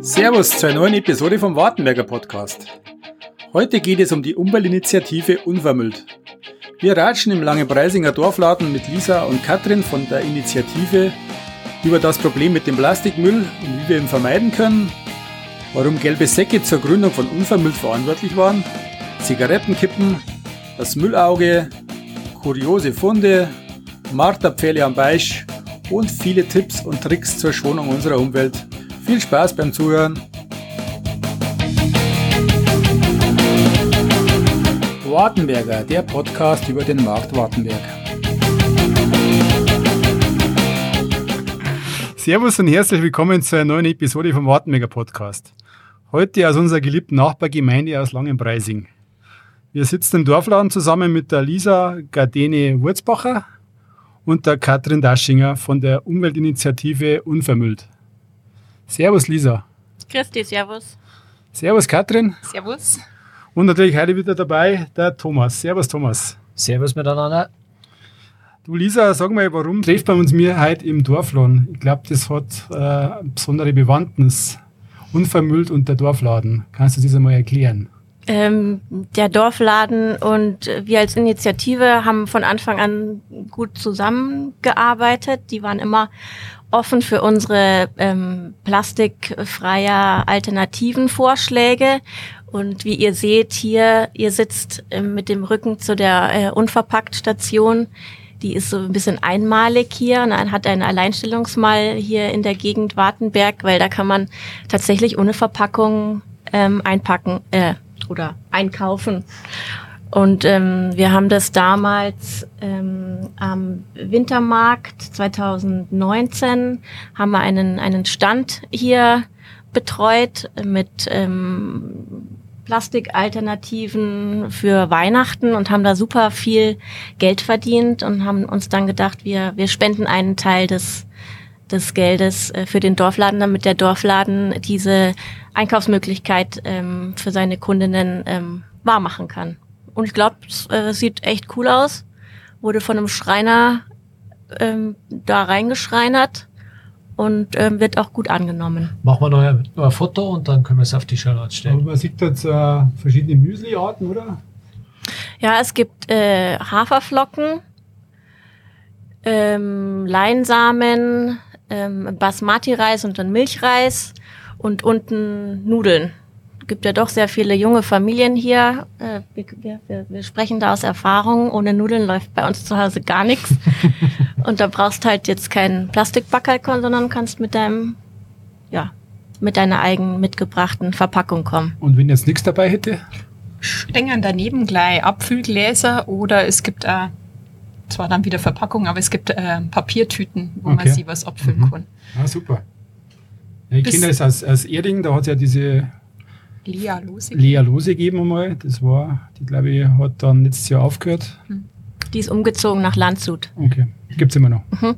Servus zur neuen Episode vom Wartenberger Podcast. Heute geht es um die Umweltinitiative Unvermüllt. Wir ratschen im Langenpreisinger Dorfladen mit Lisa und Katrin von der Initiative über das Problem mit dem Plastikmüll und wie wir ihn vermeiden können, warum gelbe Säcke zur Gründung von Unvermüllt verantwortlich waren, Zigarettenkippen, das Müllauge, kuriose Funde, Marterpfähle am Beisch und viele Tipps und Tricks zur Schonung unserer Umwelt. Viel Spaß beim Zuhören. Wartenberger, der Podcast über den Markt Wartenberg. Servus und herzlich willkommen zu einer neuen Episode vom Wartenberger Podcast. Heute aus unserer geliebten Nachbargemeinde aus Langenpreising. Wir sitzen im Dorfladen zusammen mit der Lisa Gardene Wurzbacher und der Katrin Daschinger von der Umweltinitiative Unvermüllt. Servus Lisa. Christi, servus. Servus Katrin. Servus. Und natürlich heute wieder dabei der Thomas. Servus Thomas. Servus miteinander. Du Lisa, sag mal, warum treffen wir uns mir heute im Dorfladen? Ich glaube, das hat äh, eine besondere Bewandtnis. Unvermüllt und der Dorfladen. Kannst du das einmal erklären? Ähm, der Dorfladen und wir als Initiative haben von Anfang an gut zusammengearbeitet. Die waren immer offen für unsere ähm, plastikfreier alternativen Vorschläge. Und wie ihr seht hier, ihr sitzt äh, mit dem Rücken zu der äh, Unverpackt-Station. Die ist so ein bisschen einmalig hier und hat ein Alleinstellungsmal hier in der Gegend Wartenberg, weil da kann man tatsächlich ohne Verpackung ähm, einpacken äh, oder einkaufen. Und ähm, wir haben das damals ähm, am Wintermarkt 2019 haben wir einen, einen Stand hier betreut mit ähm, Plastikalternativen für Weihnachten und haben da super viel Geld verdient und haben uns dann gedacht, wir, wir spenden einen Teil des, des Geldes äh, für den Dorfladen, damit der Dorfladen diese Einkaufsmöglichkeit ähm, für seine Kundinnen ähm, wahrmachen kann. Und ich glaube, es äh, sieht echt cool aus. Wurde von einem Schreiner ähm, da reingeschreinert und ähm, wird auch gut angenommen. Machen wir noch ein, noch ein Foto und dann können wir es auf die Shownotes stellen. Aber man sieht jetzt äh, verschiedene Müsli-Arten, oder? Ja, es gibt äh, Haferflocken, ähm, Leinsamen, ähm, Basmati-Reis und dann Milchreis und unten Nudeln gibt ja doch sehr viele junge Familien hier. Äh, wir, wir, wir sprechen da aus Erfahrung. Ohne Nudeln läuft bei uns zu Hause gar nichts. Und da brauchst halt jetzt keinen Plastikbackerkorn, sondern kannst mit deinem, ja, mit deiner eigen mitgebrachten Verpackung kommen. Und wenn jetzt nichts dabei hätte? Stängern daneben gleich Abfüllgläser oder es gibt äh, zwar dann wieder Verpackung, aber es gibt äh, Papiertüten, wo okay. man sie was abfüllen mhm. kann. Ah, super. Ja, ich kenne das aus, aus Erding, da hat es ja diese Lea Lose. Lea Lose geben einmal. Das war, die glaube ich, hat dann letztes Jahr aufgehört. Hm. Die ist umgezogen nach Landshut. Okay, gibt es immer noch. Mhm.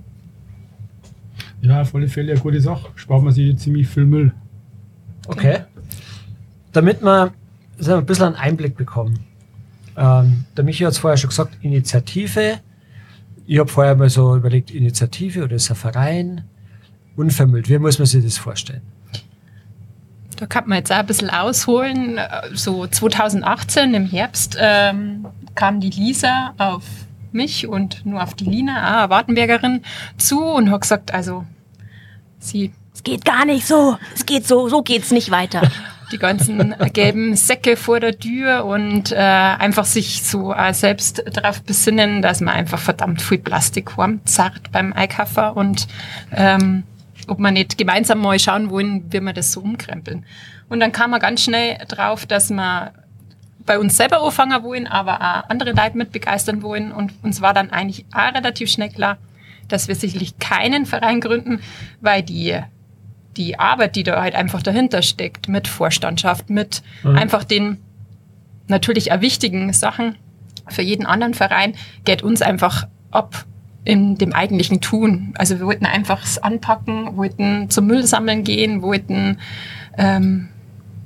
Ja, auf alle Fälle eine gute Sache. Spart man sich ziemlich viel Müll. Okay. Damit wir wir ein bisschen einen Einblick bekommen. Ähm, der Michi hat es vorher schon gesagt, Initiative. Ich habe vorher mal so überlegt, Initiative oder ist ein Verein? Unvermüllt. Wie muss man sich das vorstellen? Da kann man jetzt auch ein bisschen ausholen. So 2018 im Herbst ähm, kam die Lisa auf mich und nur auf die Lina, auch Wartenbergerin, zu und hat gesagt, also sie. Es geht gar nicht so. Es geht so, so geht's nicht weiter. Die ganzen gelben Säcke vor der Tür und äh, einfach sich so äh, selbst darauf besinnen, dass man einfach verdammt viel Plastik zart beim Einkaufen und ähm, ob wir nicht gemeinsam mal schauen wollen, wie wir das so umkrempeln. Und dann kam man ganz schnell drauf, dass wir bei uns selber anfangen wollen, aber auch andere Leute mit begeistern wollen. Und uns war dann eigentlich auch relativ schnell klar, dass wir sicherlich keinen Verein gründen, weil die, die Arbeit, die da halt einfach dahinter steckt, mit Vorstandschaft, mit mhm. einfach den natürlich wichtigen Sachen für jeden anderen Verein, geht uns einfach ab in dem eigentlichen Tun. Also wir wollten einfach es anpacken, wollten zum Müll sammeln gehen, wollten ähm,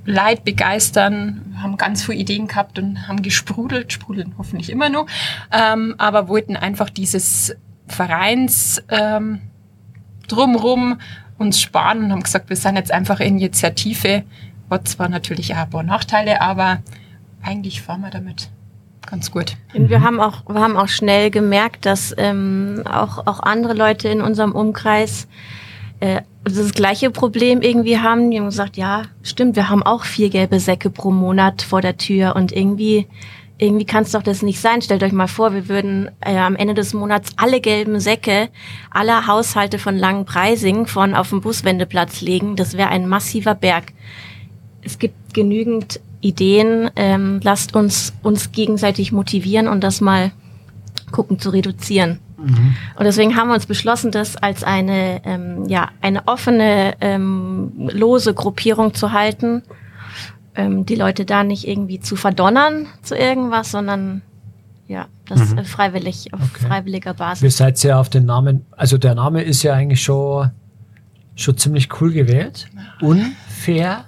Leid begeistern, haben ganz viele Ideen gehabt und haben gesprudelt, sprudeln hoffentlich immer noch, ähm, aber wollten einfach dieses Vereins ähm, drumrum uns sparen und haben gesagt, wir sind jetzt einfach Initiative. Hat zwar natürlich auch ein paar Nachteile, aber eigentlich fahren wir damit ganz gut. Und wir haben auch, wir haben auch schnell gemerkt, dass ähm, auch, auch andere Leute in unserem Umkreis äh, das gleiche Problem irgendwie haben. Die haben gesagt, ja, stimmt, wir haben auch vier gelbe Säcke pro Monat vor der Tür und irgendwie irgendwie kann es doch das nicht sein. Stellt euch mal vor, wir würden äh, am Ende des Monats alle gelben Säcke aller Haushalte von Langenpreising von auf dem Buswendeplatz legen. Das wäre ein massiver Berg. Es gibt genügend Ideen. Ähm, lasst uns uns gegenseitig motivieren und das mal gucken zu reduzieren. Mhm. Und deswegen haben wir uns beschlossen, das als eine, ähm, ja, eine offene, ähm, lose Gruppierung zu halten. Ähm, die Leute da nicht irgendwie zu verdonnern zu irgendwas, sondern ja, das mhm. freiwillig, auf okay. freiwilliger Basis. Wir seid ja auf den Namen, also der Name ist ja eigentlich schon, schon ziemlich cool gewählt. Unfair,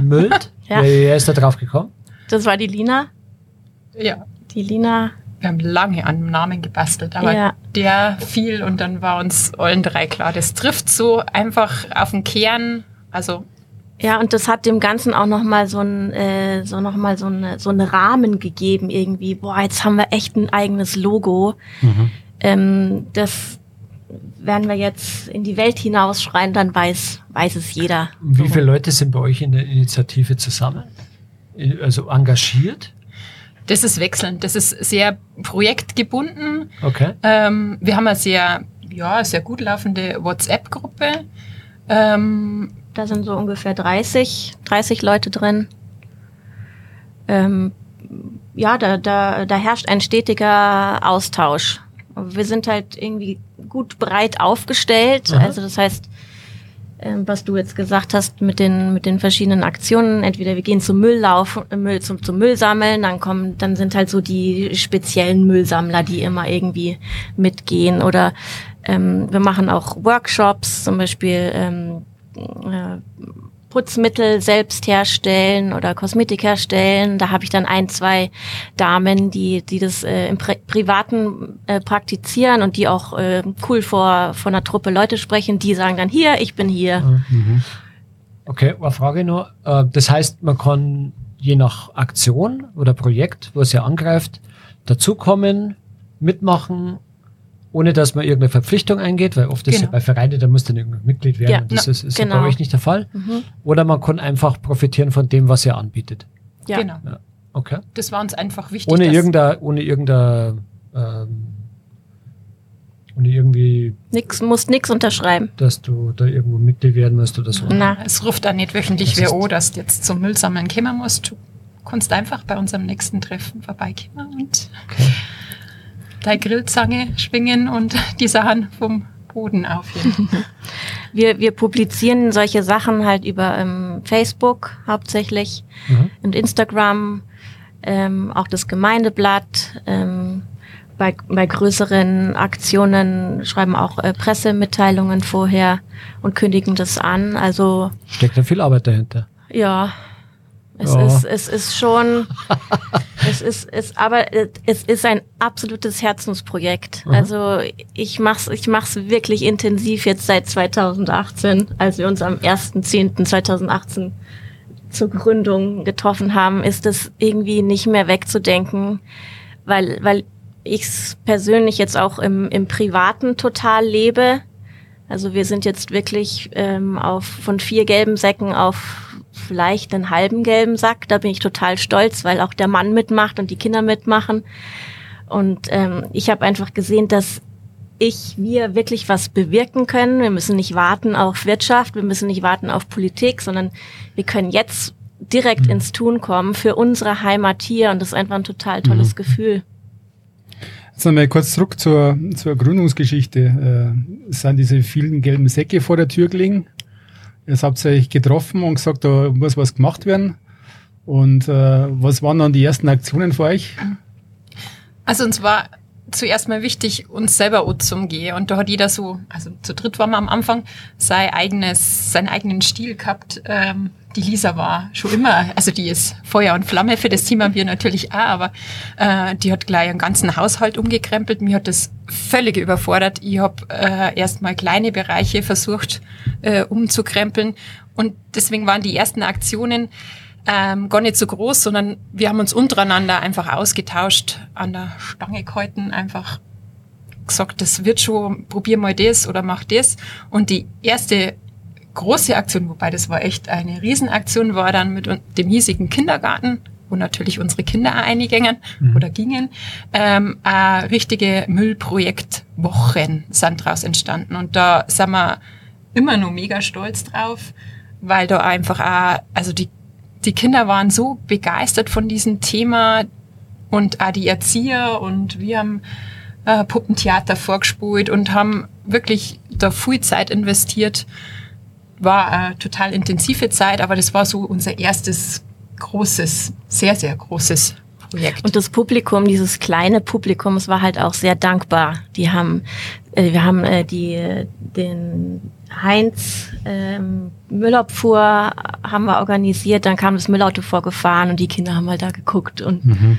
Müld. ja. Wer ist da drauf gekommen? Das war die Lina. Ja. Die Lina wir haben lange an einem Namen gebastelt, aber ja. der fiel und dann war uns allen drei klar, das trifft so einfach auf den Kern, also ja, und das hat dem Ganzen auch nochmal so ein, äh, so noch mal so, eine, so einen Rahmen gegeben irgendwie. Boah, jetzt haben wir echt ein eigenes Logo. Mhm. Ähm, das werden wir jetzt in die Welt hinausschreien, dann weiß, weiß es jeder. Wie viele Leute sind bei euch in der Initiative zusammen? Also engagiert? Das ist wechselnd. Das ist sehr projektgebunden. Okay. Ähm, wir haben eine sehr, ja, sehr gut laufende WhatsApp-Gruppe. Ähm, da sind so ungefähr 30, 30 Leute drin. Ähm, ja, da, da, da herrscht ein stetiger Austausch. Wir sind halt irgendwie gut breit aufgestellt. Aha. Also das heißt, ähm, was du jetzt gesagt hast mit den mit den verschiedenen Aktionen. Entweder wir gehen zum Mülllauf, äh, Müll zum zum Müll sammeln, dann kommen, dann sind halt so die speziellen Müllsammler, die immer irgendwie mitgehen. Oder ähm, wir machen auch Workshops, zum Beispiel ähm, äh, Putzmittel selbst herstellen oder Kosmetik herstellen. Da habe ich dann ein, zwei Damen, die, die das äh, im Pri Privaten äh, praktizieren und die auch äh, cool vor, vor einer Truppe Leute sprechen, die sagen dann hier, ich bin hier. Mhm. Okay, eine Frage nur. Äh, das heißt, man kann je nach Aktion oder Projekt, was ihr angreift, dazukommen, mitmachen ohne dass man irgendeine Verpflichtung eingeht, weil oft genau. ist ja genau. bei Vereinen, da muss dann irgendein Mitglied werden. Ja, das ist, ist genau. bei euch nicht der Fall. Mhm. Oder man kann einfach profitieren von dem, was ihr anbietet. Ja. Genau. Ja. Okay. Das war uns einfach wichtig. Ohne irgendein, ohne irgendein, ähm, ohne irgendwie. Nix, musst nix unterschreiben. Dass du da irgendwo Mitglied werden musst oder so. Na, es ruft da nicht wöchentlich wer an, dass du jetzt zum Müllsammeln kommen musst. Du kannst einfach bei unserem nächsten Treffen vorbeikommen und okay deine Grillzange schwingen und die Sachen vom Boden aufheben. wir, wir publizieren solche Sachen halt über ähm, Facebook hauptsächlich mhm. und Instagram, ähm, auch das Gemeindeblatt. Ähm, bei, bei größeren Aktionen schreiben auch äh, Pressemitteilungen vorher und kündigen das an. Also steckt da viel Arbeit dahinter. Ja, es, ja. ist, es ist schon, es ist, es, aber es ist ein absolutes Herzensprojekt. Mhm. Also ich mach's, ich mach's wirklich intensiv jetzt seit 2018, als wir uns am 1.10.2018 zur Gründung getroffen haben, ist es irgendwie nicht mehr wegzudenken, weil, weil ich es persönlich jetzt auch im, im Privaten total lebe. Also wir sind jetzt wirklich ähm, auf von vier gelben Säcken auf vielleicht einen halben gelben Sack. Da bin ich total stolz, weil auch der Mann mitmacht und die Kinder mitmachen. Und ähm, ich habe einfach gesehen, dass ich, wir wirklich was bewirken können. Wir müssen nicht warten auf Wirtschaft, wir müssen nicht warten auf Politik, sondern wir können jetzt direkt mhm. ins Tun kommen für unsere Heimat hier. Und das ist einfach ein total tolles mhm. Gefühl. Jetzt nochmal kurz zurück zur, zur Gründungsgeschichte. Äh, es sind diese vielen gelben Säcke vor der Tür gelegen. Jetzt habt ihr euch getroffen und gesagt, da muss was gemacht werden. Und äh, was waren dann die ersten Aktionen für euch? Also uns war zuerst mal wichtig, uns selber umzugehen. Und da hat jeder so, also zu dritt waren wir am Anfang, sein eigenes, seinen eigenen Stil gehabt. Ähm, die Lisa war schon immer, also die ist Feuer und Flamme für das haben wir natürlich auch, aber äh, die hat gleich einen ganzen Haushalt umgekrempelt. Mir hat das völlig überfordert. Ich habe äh, erstmal kleine Bereiche versucht äh, umzukrempeln und deswegen waren die ersten Aktionen ähm, gar nicht so groß, sondern wir haben uns untereinander einfach ausgetauscht, an der Stange gehalten, einfach gesagt, das wird schon, probier mal das oder mach das. Und die erste große Aktion, wobei das war echt eine Riesenaktion, war dann mit dem hiesigen Kindergarten, wo natürlich unsere Kinder auch eingingen mhm. oder gingen, ähm, richtige Müllprojektwochen sind daraus entstanden. Und da sind wir immer nur mega stolz drauf, weil da einfach auch, also die die Kinder waren so begeistert von diesem Thema und auch die Erzieher und wir haben äh, Puppentheater vorgespult und haben wirklich da viel Zeit investiert. War eine total intensive Zeit, aber das war so unser erstes großes, sehr, sehr großes Projekt. Und das Publikum, dieses kleine Publikum, es war halt auch sehr dankbar. Die haben, äh, wir haben äh, die, den Heinz ähm, Müllabfuhr haben wir organisiert, dann kam das Müllauto vorgefahren und die Kinder haben halt da geguckt und mhm.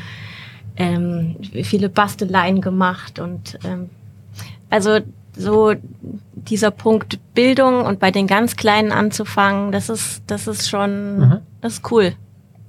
ähm, viele Basteleien gemacht und ähm, also so dieser Punkt Bildung und bei den ganz Kleinen anzufangen, das ist das ist schon mhm. das ist cool,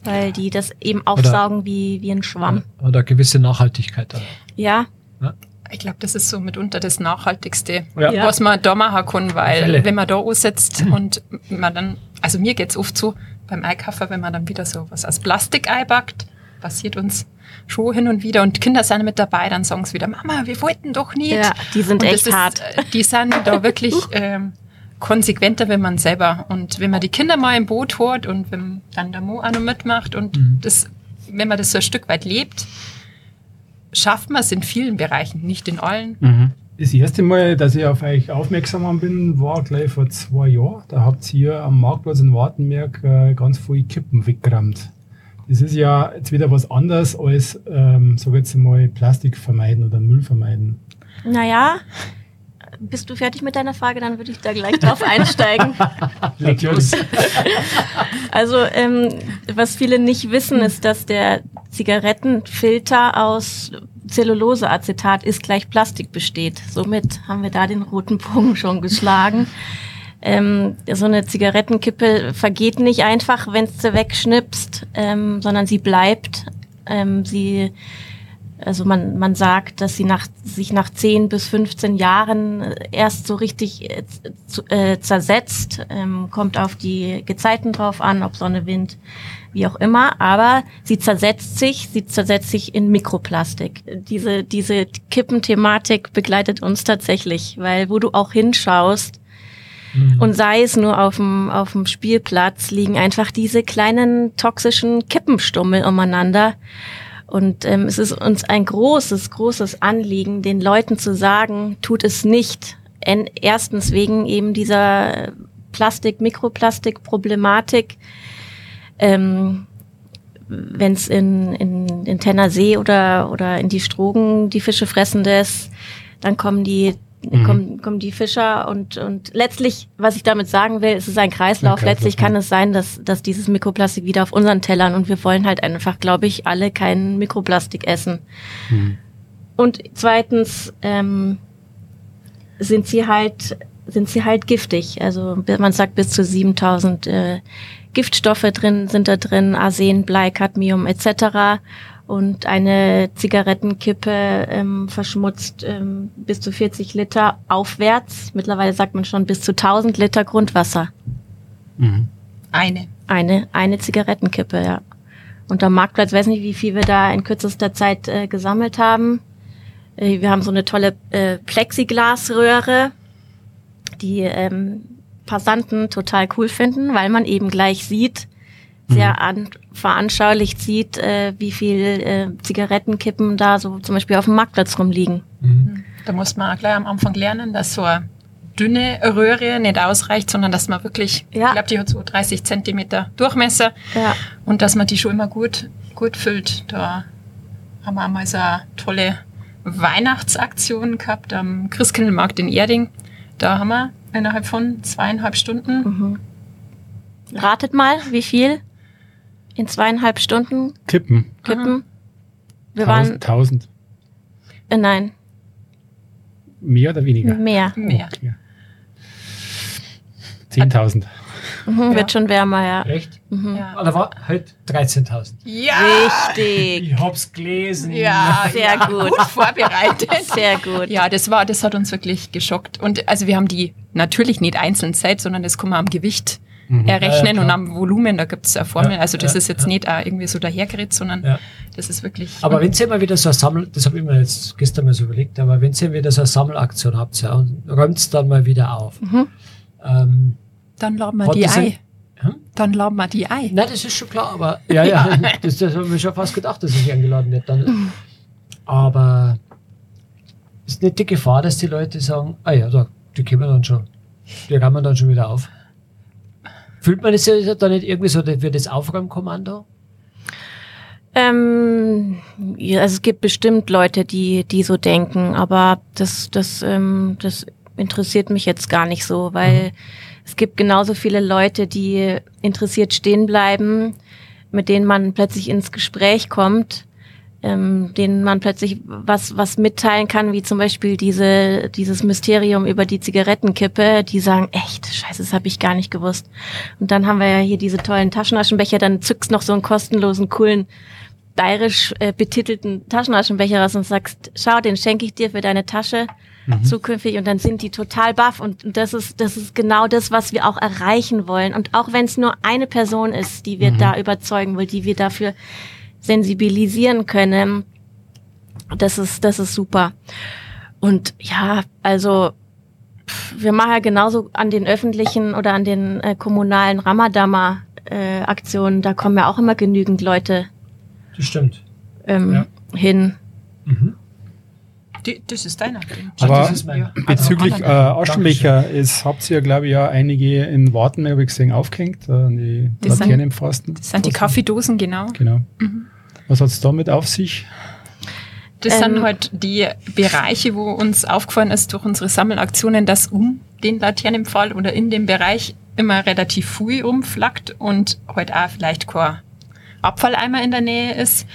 weil die das eben aufsaugen oder, wie wie ein Schwamm. Oder gewisse Nachhaltigkeit. Dann. Ja. ja. Ich glaube, das ist so mitunter das Nachhaltigste, ja. was man da machen kann, weil wenn man da aussetzt mhm. und man dann, also mir geht's oft so beim Einkaufen, wenn man dann wieder so was aus Plastik einpackt, passiert uns schon hin und wieder und Kinder sind mit dabei, dann sagen sie wieder, Mama, wir wollten doch nicht. Ja, die sind und echt ist, hart. Äh, die sind da wirklich ähm, konsequenter, wenn man selber und wenn man die Kinder mal im Boot holt und wenn dann der Mo auch noch mitmacht und mhm. das, wenn man das so ein Stück weit lebt, schafft man es in vielen Bereichen, nicht in allen. Mhm. Das erste Mal, dass ich auf euch aufmerksam bin, war gleich vor zwei Jahren. Da habt ihr hier am Marktplatz in Wartenberg äh, ganz viele Kippen weggerammt. Das ist ja jetzt wieder was anderes als, ähm, sag jetzt mal, Plastik vermeiden oder Müll vermeiden. Naja, bist du fertig mit deiner Frage? Dann würde ich da gleich drauf einsteigen. Natürlich. also, ähm, was viele nicht wissen, ist, dass der Zigarettenfilter aus Zelluloseacetat ist gleich Plastik besteht. Somit haben wir da den roten Punkt schon geschlagen. Ähm, so eine Zigarettenkippe vergeht nicht einfach, wenn du wegschnippst, ähm, sondern sie bleibt. Ähm, sie also man, man sagt, dass sie nach, sich nach 10 bis 15 Jahren erst so richtig äh, äh, zersetzt, ähm, kommt auf die Gezeiten drauf an, ob Sonne, Wind, wie auch immer, aber sie zersetzt sich, sie zersetzt sich in Mikroplastik. Diese, diese Kippenthematik begleitet uns tatsächlich, weil wo du auch hinschaust, mhm. und sei es nur auf dem, auf dem Spielplatz, liegen einfach diese kleinen toxischen Kippenstummel umeinander. Und ähm, es ist uns ein großes, großes Anliegen, den Leuten zu sagen, tut es nicht. Erstens wegen eben dieser Plastik, Mikroplastik-Problematik. Ähm, Wenn es in, in, in Tennersee oder, oder in die Strogen die Fische fressen lässt, dann kommen die mhm. kommen, kommen die Fischer und, und letztlich, was ich damit sagen will, es ist ein Kreislauf. Ein Kreislauf letztlich kann es sein, dass, dass dieses Mikroplastik wieder auf unseren Tellern und wir wollen halt einfach, glaube ich, alle keinen Mikroplastik essen. Mhm. Und zweitens ähm, sind sie halt sind sie halt giftig. Also man sagt bis zu 7000 äh, Giftstoffe drin sind da drin, Arsen, Blei, Cadmium etc und eine Zigarettenkippe ähm, verschmutzt ähm, bis zu 40 Liter aufwärts. Mittlerweile sagt man schon bis zu 1000 Liter Grundwasser. Mhm. Eine. Eine, eine Zigarettenkippe, ja. Und am Marktplatz, weiß nicht, wie viel wir da in kürzester Zeit äh, gesammelt haben. Äh, wir haben so eine tolle äh, Plexiglasröhre, die ähm, Passanten total cool finden, weil man eben gleich sieht, sehr mhm. an, veranschaulicht sieht, äh, wie viel äh, Zigarettenkippen da so zum Beispiel auf dem Marktplatz rumliegen. Mhm. Da muss man auch gleich am Anfang lernen, dass so eine dünne Röhre nicht ausreicht, sondern dass man wirklich, ja. ich glaube, die hat so 30 Zentimeter Durchmesser ja. und dass man die schon immer gut, gut füllt. Da haben wir einmal so eine tolle Weihnachtsaktion gehabt am Christkindlmarkt in Erding. Da haben wir innerhalb von zweieinhalb Stunden. Mhm. Ratet mal, wie viel in zweieinhalb Stunden Kippen. kippen? Wir waren, Tausend, tausend. äh, nein, Mehr oder weniger? mehr. Mehr. Okay. 10.000. Mhm, Ja. Wird schon wärmer, ja. Echt? Mhm. Ja. Ah, Da war halt 13.000. Ja, Richtig. Ich hab's gelesen. ja, Sehr ja, gut. gut vorbereitet. Sehr gut. Ja, das war, das hat uns wirklich geschockt. Und also wir haben die natürlich nicht einzeln Zeit, sondern das kann man am Gewicht Mhm. errechnen Ja, ja, und am Volumen, da gibt's eine Formel. Ja, also das ja, ist jetzt ja. nicht auch irgendwie so dahergeredet, sondern Ja. das ist wirklich. Aber wenn ihr mal wieder so eine Sammel, das habe ich mir jetzt gestern mal so überlegt, aber wenn ihr wieder so eine Sammelaktion habt, ja, und räumt's dann mal wieder auf. Mhm. Ähm, dann laden wir die ein- Ei. Hm? Dann laden wir die Ei. nein, das ist schon klar, aber ja, ja, das, das habe ich mir schon fast gedacht, dass ich eingeladen werde. Dann. Aber ist nicht die Gefahr, dass die Leute sagen, ah ja, da, die kommen dann schon, die räumen dann schon wieder auf. Fühlt man das ja dann nicht irgendwie so wie das Aufräumkommando? Ähm, ja, also es gibt bestimmt Leute, die, die so denken, aber das, das, ähm, das interessiert mich jetzt gar nicht so, weil es gibt genauso viele Leute, die interessiert stehen bleiben, mit denen man plötzlich ins Gespräch kommt, ähm, denen man plötzlich was, was mitteilen kann, wie zum Beispiel diese, dieses Mysterium über die Zigarettenkippe, die sagen, echt, scheiße, das habe ich gar nicht gewusst. Und dann haben wir ja hier diese tollen Taschenaschenbecher, dann zückst noch so einen kostenlosen, coolen bayerisch äh, betitelten Taschenaschenbecher raus und sagst, schau, den schenke ich dir für deine Tasche zukünftig. Und dann sind die total baff. Und und das ist das ist genau das, was wir auch erreichen wollen. Und auch wenn es nur eine Person ist, die wir da überzeugen wollen, die wir dafür sensibilisieren können, das ist das ist super. Und ja, also wir machen ja genauso an den öffentlichen oder an den äh, kommunalen Ramadama äh, Aktionen, da kommen ja auch immer genügend Leute Das stimmt. ähm, Ja. hin. Mhm. Die, das ist deiner. Aber das ist mein- Bezüglich äh, Also, Aschenbecher, es habt ihr, glaube ich, ja einige in Warten, habe ich gesehen, aufgehängt, äh, an die Das sind- Laternenpfosten. Das sind die Kaffeedosen, genau. Genau. Was hat's damit auf sich? Das Ähm, sind halt die Bereiche, wo uns aufgefallen ist durch unsere Sammelaktionen, dass um den Laternenpfahl oder in dem Bereich immer relativ viel rumflackt und halt auch vielleicht kein Abfalleimer in der Nähe ist.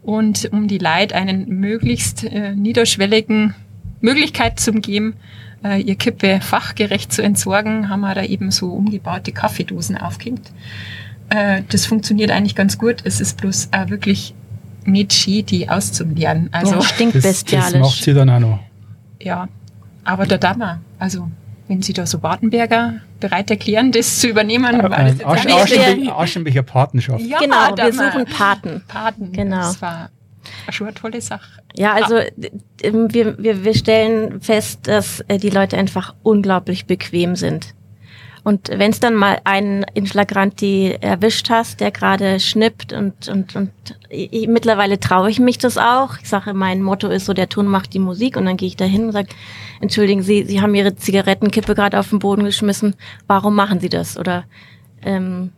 Und um die Leute einen möglichst äh, niederschwelligen Möglichkeit zu geben, äh, ihr Kippe fachgerecht zu entsorgen, haben wir da eben so umgebaute Kaffeedosen aufgehängt. Äh, das funktioniert eigentlich ganz gut. Es ist bloß auch wirklich nicht schön, die auszuleeren. Also ja, stinkt Das, das macht sie dann auch noch. ja, aber da darf man, also wenn Sie da so Wartenberger bereit erklären, das zu übernehmen, war das jetzt Aschen, auch nicht- Aschenbecher, Aschenbecher Patenschaft. Ja, genau, da wir suchen Paten. Paten. Genau. Das war schon eine tolle Sache. Ja, also ähm, wir, wir, wir stellen fest, dass äh, die Leute einfach unglaublich bequem sind. Und wenn es dann mal einen in Flagranti erwischt hast, der gerade schnippt und, und, und ich, mittlerweile traue ich mich das auch. Ich sage, mein Motto ist so, der Ton macht die Musik und dann gehe ich da hin und sage, entschuldigen Sie, Sie haben Ihre Zigarettenkippe gerade auf den Boden geschmissen, warum machen Sie das? Oder ähm,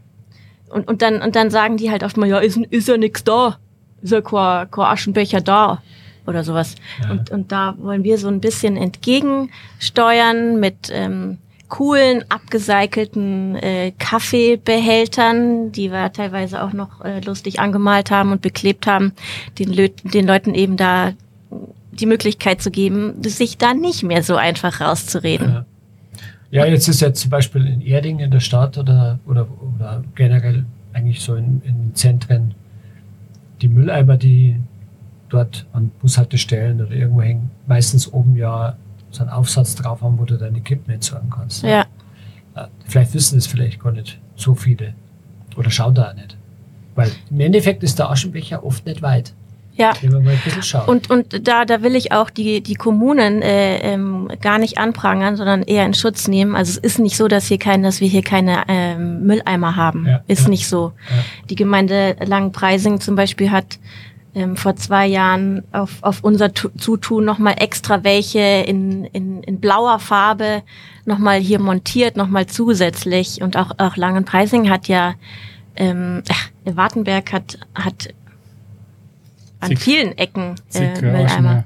und, und, dann, und dann sagen die halt oft mal, ja, ist, ist ja nix da, ist ja kein, kein Aschenbecher da oder sowas. Ja. Und, und da wollen wir so ein bisschen entgegensteuern mit ähm, coolen, abgecycelten äh, Kaffeebehältern, die wir teilweise auch noch äh, lustig angemalt haben und beklebt haben, den, Lö den Leuten eben da die Möglichkeit zu geben, sich da nicht mehr so einfach rauszureden. Ja. Ja, jetzt ist ja zum Beispiel in Erding in der Stadt oder, oder, oder generell eigentlich so in, in Zentren die Mülleimer, die dort an Bushaltestellen oder irgendwo hängen, meistens oben ja so einen Aufsatz drauf haben, wo du deine Kippen entsorgen kannst. Ja, Ja, Vielleicht wissen es vielleicht gar nicht so viele oder schauen da auch nicht. Weil im Endeffekt ist der Aschenbecher oft nicht weit, ja. Und, und da, da will ich auch die, die Kommunen äh, ähm, gar nicht anprangern, sondern eher in Schutz nehmen. Also es ist nicht so, dass, hier kein, dass wir hier keine ähm, Mülleimer haben. Ja, ist ja. nicht so. Ja. Die Gemeinde Langenpreising zum Beispiel hat ähm, vor zwei Jahren auf, auf unser Tu- Zutun nochmal extra welche in, in, in blauer Farbe nochmal hier montiert, nochmal zusätzlich. Und auch, auch Langenpreising hat ja, ähm, ach, Wartenberg hat, hat an Zig- vielen Ecken äh, ja, Mülleimer.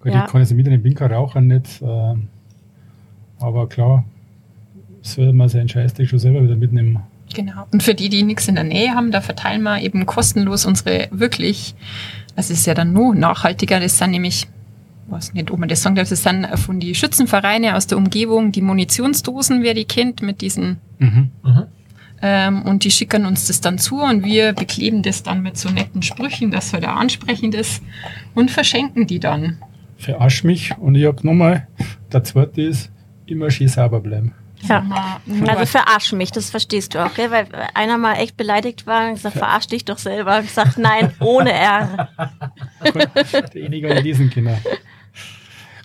Gut, Ja. Ich kann jetzt mit den Binker rauchen nicht, ähm, aber klar, soll man seinen Scheißdreck schon selber wieder mitnehmen. Genau. Und für die, die nichts in der Nähe haben, da verteilen wir eben kostenlos unsere wirklich, das ist ja dann nur nachhaltiger, das sind nämlich, weiß nicht, ob man das sagen darf, das sind von die Schützenvereine aus der Umgebung, die Munitionsdosen, wer die kennt, mit diesen, Mhm. Mhm. ähm, und die schicken uns das dann zu und wir bekleben das dann mit so netten Sprüchen, dass halt auch ansprechend ist und verschenken die dann. Verarsch mich und ich hab nochmal, der zweite ist, immer schön sauber bleiben. Ja. Also verarsch mich, das verstehst du auch, gell? Weil einer mal echt beleidigt war und gesagt, verarsch dich doch selber. Ich gesagt, nein, ohne R. Einige an diesen Kinder.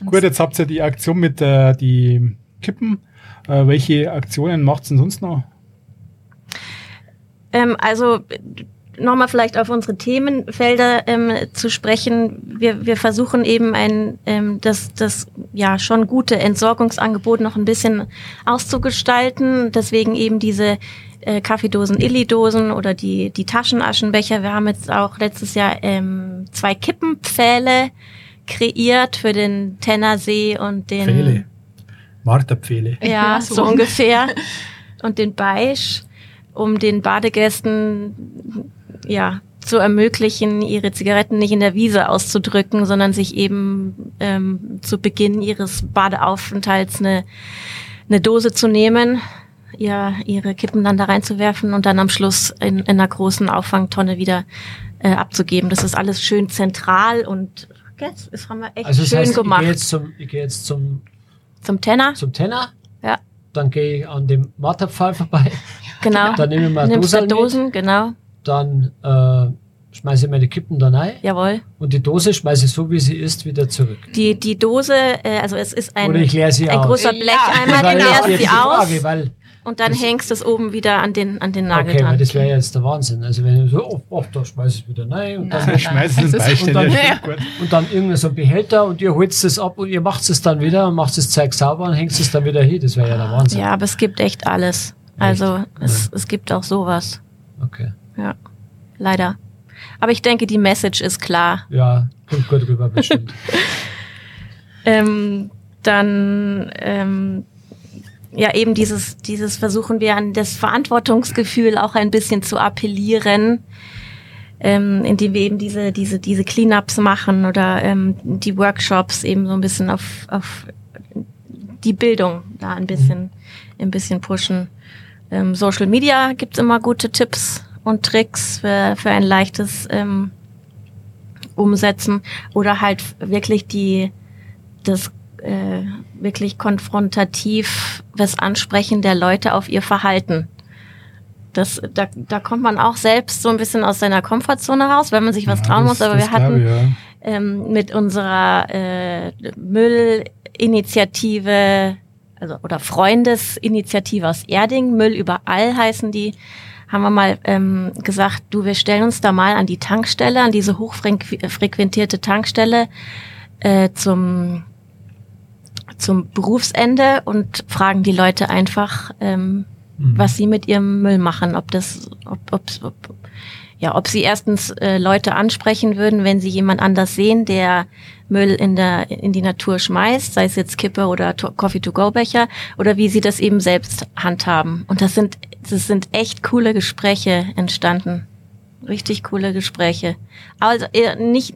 Gut, jetzt habt ihr die Aktion mit äh, die Kippen. Äh, welche Aktionen macht es denn sonst noch? Ähm, also nochmal vielleicht auf unsere Themenfelder ähm, zu sprechen. Wir, wir versuchen eben ein ähm, das, das ja schon gute Entsorgungsangebot noch ein bisschen auszugestalten. Deswegen eben diese äh, Kaffeedosen, Illidosen oder die, die Taschenaschenbecher. Wir haben jetzt auch letztes Jahr ähm, zwei Kippenpfähle kreiert für den Tennersee und den Pfähle. Marterpfähle. ja, Ja, so. so. ungefähr. Und den Beige, um den Badegästen ja zu ermöglichen, ihre Zigaretten nicht in der Wiese auszudrücken, sondern sich eben ähm, zu Beginn ihres Badeaufenthalts eine, eine Dose zu nehmen, ihr, ihre Kippen dann da reinzuwerfen und dann am Schluss in, in einer großen Auffangtonne wieder äh, abzugeben. Das ist alles schön zentral und jetzt das haben wir echt Also das schön heißt, ich gemacht. gehe jetzt zum, ich gehe jetzt zum, Zum Tenner, zum Tenner, ja, dann gehe ich an dem Marterpfahl vorbei, genau. dann nehme ich mal Nimmst Dose du mit, Dosen, genau. Dann äh, schmeiße ich meine Kippen da rein Jawohl. und die Dose schmeiße ich so, wie sie ist, wieder zurück. Die, die Dose, äh, also es ist ein, ein aus. großer Ja. Blecheimer, Weil den das ist leerst sie die aus Frage, weil, und dann das- hängst du es oben wieder an den, an den Nagel okay, weil dran. das wäre jetzt der Wahnsinn. Also wenn ich so, oh, oh da schmeiße ich wieder rein und dann. Ich es und dann- gut. und dann irgendein so ein Behälter und ihr holt es ab und ihr macht es dann wieder und macht das Zeug sauber und hängt es dann wieder hin. Das wäre ja der Wahnsinn. Ja, aber es gibt echt alles. Also es, es gibt auch sowas. Okay. Ja, leider. Aber ich denke, die Message ist klar. Ja, kommt gut rüber bestimmt. Ähm, dann ähm, ja eben dieses dieses versuchen wir an das Verantwortungsgefühl auch ein bisschen zu appellieren, ähm, indem wir eben diese diese diese Cleanups machen oder ähm, die Workshops eben so ein bisschen auf auf die Bildung da ein bisschen ein bisschen pushen. Ähm, Social Media gibt's immer gute Tipps und Tricks für für ein leichtes ähm, Umsetzen oder halt wirklich die das äh, wirklich konfrontativ das Ansprechen der Leute auf ihr Verhalten. Das, da, da kommt man auch selbst so ein bisschen aus seiner Komfortzone raus, wenn man sich was Ja, trauen muss. Aber wir hatten ich, ja. ähm, mit unserer äh, Müllinitiative, also oder Freundesinitiative aus Erding, Müll überall heißen die, haben wir mal ähm, gesagt, du, wir stellen uns da mal an die Tankstelle, an diese hochfrequentierte Tankstelle äh, zum zum Berufsende und fragen die Leute einfach, ähm, was sie mit ihrem Müll machen, ob das, ob, ob, ob ja, ob sie erstens äh, Leute ansprechen würden, wenn sie jemand anders sehen, der Müll in der in die Natur schmeißt, sei es jetzt Kippe oder to Coffee-to-go-Becher, oder wie sie das eben selbst handhaben. Und das sind das sind echt coole Gespräche entstanden, richtig coole Gespräche. Also äh, nicht,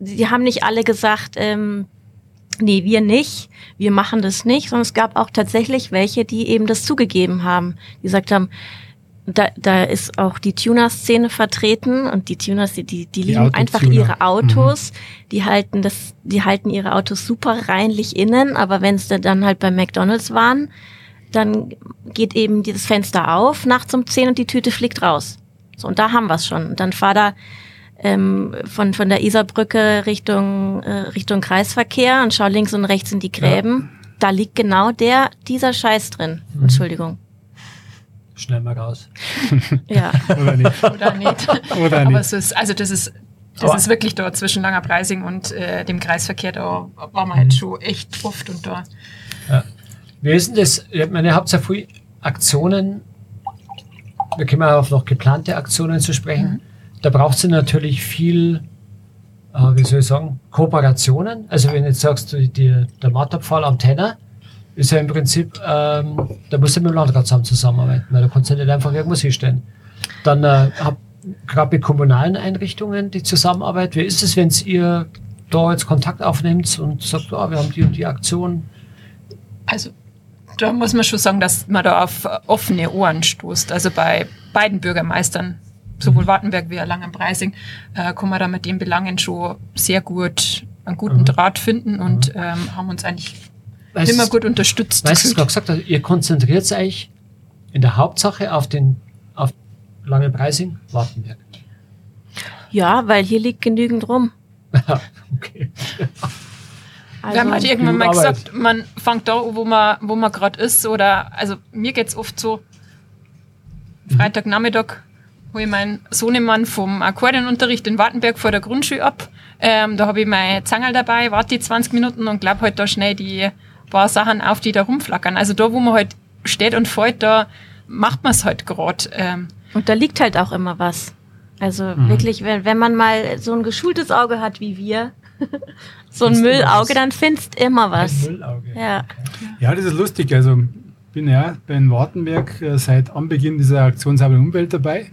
sie haben nicht alle gesagt. Ähm, Nee, wir nicht. Wir machen das nicht, sondern es gab auch tatsächlich welche, die eben das zugegeben haben. Die gesagt haben, da, da ist auch die Tuner-Szene vertreten und die Tuners, die, die, die lieben Autotuner. einfach ihre Autos. Die halten das, die halten ihre Autos super reinlich innen, aber wenn es dann halt bei McDonalds waren, dann geht eben dieses Fenster auf nachts um 10 und die Tüte fliegt raus. So, und da haben wir es schon. Und dann fahr da ähm, von, von der Isarbrücke Richtung, äh, Richtung Kreisverkehr und schau links und rechts in die Gräben. Da liegt genau der, dieser Scheiß drin. Entschuldigung. Schnell mal raus. Ja. Oder nicht? Oder nicht. Oder Aber nicht? es ist, also das ist, das Aber- ist wirklich da zwischen Langer Preising und äh, dem Kreisverkehr, da war man halt schon echt oft und da. Wie ist denn das? Ich meine, ihr habt ja viele Aktionen. Wir kommen auch auf noch geplante Aktionen zu sprechen. Da braucht es natürlich viel äh, wie soll ich sagen, Kooperationen. Also wenn du jetzt sagst, die, die, der Marterpfahl am Tenner, ist ja im Prinzip, ähm, da musst du mit dem Landrat zusammen zusammenarbeiten, weil da kannst du nicht einfach irgendwas hinstellen. Dann äh, gerade mit kommunalen Einrichtungen die Zusammenarbeit. Wie ist es, wenn ihr da jetzt Kontakt aufnehmt und sagt, ah, wir haben die und die Aktion? Also da muss man schon sagen, dass man da auf offene Ohren stoßt. Also bei beiden Bürgermeistern, sowohl Wartenberg wie auch Langenpreising, äh, kann man da mit den Belangen schon sehr gut einen guten Mhm. Draht finden und ähm, haben uns eigentlich Weißt immer du- gut unterstützt. Weißt du, was gerade gesagt hast, ihr konzentriert euch in der Hauptsache auf den auf Langenpreising, Wartenberg. Ja, weil hier liegt genügend rum. okay. Also, Wir haben halt irgendwann mal Arbeit. gesagt, man fängt da, an, wo man, wo man gerade ist. Oder also mir geht's oft so, Freitagnachmittag hole ich meinen Sohnemann vom Akkordeonunterricht in Wartenberg vor der Grundschule ab. Ähm, da habe ich mein Zangerl dabei, warte die 20 Minuten und glaub halt da schnell die paar Sachen auf, die da rumflackern. Also da, wo man halt steht und fällt, da macht man es halt gerade. Ähm, Und da liegt halt auch immer was. Also wirklich, wenn, wenn man mal so ein geschultes Auge hat wie wir, so ein Findest. Müllauge, dann findest immer was. Ein Müllauge. Ja. Ja, das ist lustig. Also bin ja bei den Wartenberg äh, seit Anbeginn dieser Aktion Saubere Umwelt dabei.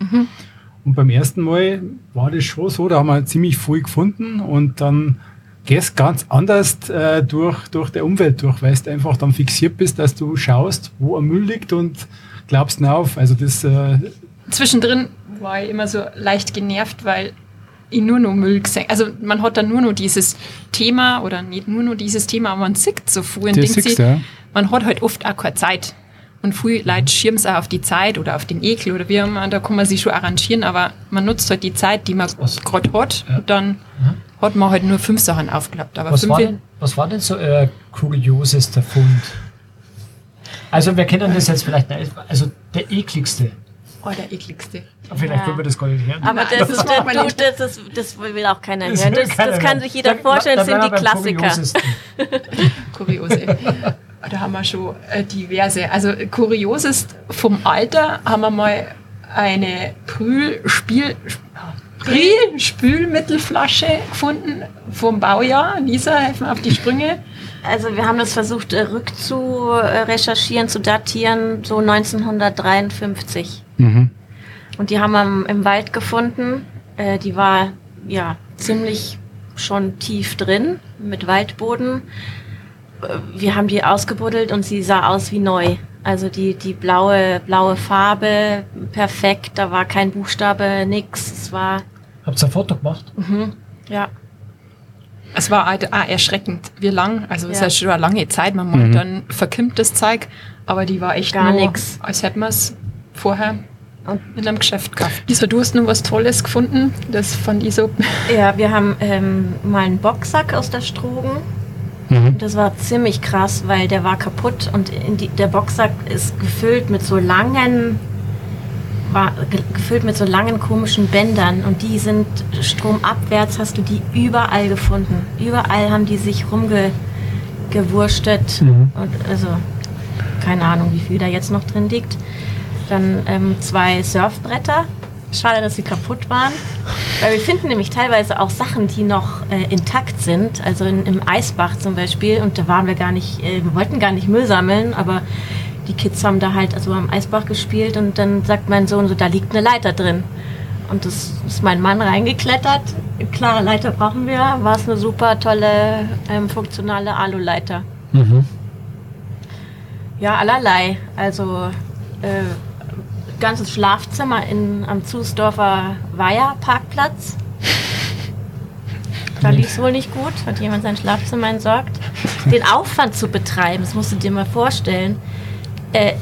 Und beim ersten Mal war das schon so, da haben wir ziemlich viel gefunden und dann gehst ganz anders äh, durch, durch der Umwelt durch, weil du einfach dann fixiert bist, dass du schaust, wo ein Müll liegt und glaubst nicht auf. Also das äh, zwischendrin war ich immer so leicht genervt, weil ich nur noch Müll gesehen Also man hat dann nur noch dieses Thema oder nicht nur noch dieses Thema, aber man sieht so viel und denkt sich, ja. man hat halt oft auch keine Zeit. Und viele Leute schirmen es auch auf die Zeit oder auf den Ekel oder wie auch immer, da kann man sich schon arrangieren, aber man nutzt halt die Zeit, die man gerade hat Ja. und dann hat man halt nur fünf Sachen aufgeklappt. Aber Was fünf war, denn, was war denn so euer kuriosester Fund? Also wir kennen das jetzt vielleicht nicht. Also der ekligste. oh, der ekligste. Vielleicht Ja. können wir das gar nicht hören. Aber das, ist, nicht. das, ist, das will auch keiner Das hören. Das, keiner das kann hören. sich jeder vorstellen, das sind die Klassiker. Kuriose. da haben wir schon äh, diverse. Also kuriosest vom Alter haben wir mal eine Brühl-Spiel... Spülmittelflasche gefunden vom Baujahr. Lisa, helf mir auf die Sprünge. Also wir haben das versucht äh, rückzu äh, recherchieren, zu datieren, so 1953. Mhm. Und die haben wir im, im Wald gefunden. Äh, die war ja ziemlich schon tief drin mit Waldboden. Äh, Wir haben die ausgebuddelt und sie sah aus wie neu. Also die, die blaue, blaue Farbe, perfekt, da war kein Buchstabe, nix. Es war, Habt ihr ein Foto gemacht? ja, Es war halt auch erschreckend, wie lang. Also es ist Ja. ja schon eine lange Zeit. Man macht dann verkimmt das Zeug, aber die war echt Gar nur, nix. als hätten wir es vorher in einem Geschäft gekauft. Lisa, du hast noch was Tolles gefunden. Das fand ich so. Ja, wir haben ähm, mal einen Boxsack aus der Strogen. Mhm. Das war ziemlich krass, weil der war kaputt und in die, der Boxsack ist gefüllt mit so langen, war ge gefüllt mit so langen komischen Bändern und die sind stromabwärts, hast du die überall gefunden. Überall haben die sich rumgewurstet Mhm. und also keine Ahnung, wie viel da jetzt noch drin liegt. Dann ähm, zwei Surfbretter. Schade, dass sie kaputt waren. Weil wir finden nämlich teilweise auch Sachen, die noch äh, intakt sind. Also in, im Eisbach zum Beispiel. Und da waren wir gar nicht, äh, wir wollten gar nicht Müll sammeln, aber die Kids haben da halt also am Eisbach gespielt und dann sagt mein Sohn so, da liegt eine Leiter drin. Und das ist mein Mann reingeklettert. Klare Leiter brauchen wir. War es eine super tolle, ähm, funktionale Aluleiter. Mhm. Ja, allerlei. Also äh, ganzes Schlafzimmer in, am Zusdorfer Weiher-Parkplatz. Da lief es wohl nicht gut, hat jemand sein Schlafzimmer entsorgt. Den Aufwand zu betreiben, das musst du dir mal vorstellen. Äh,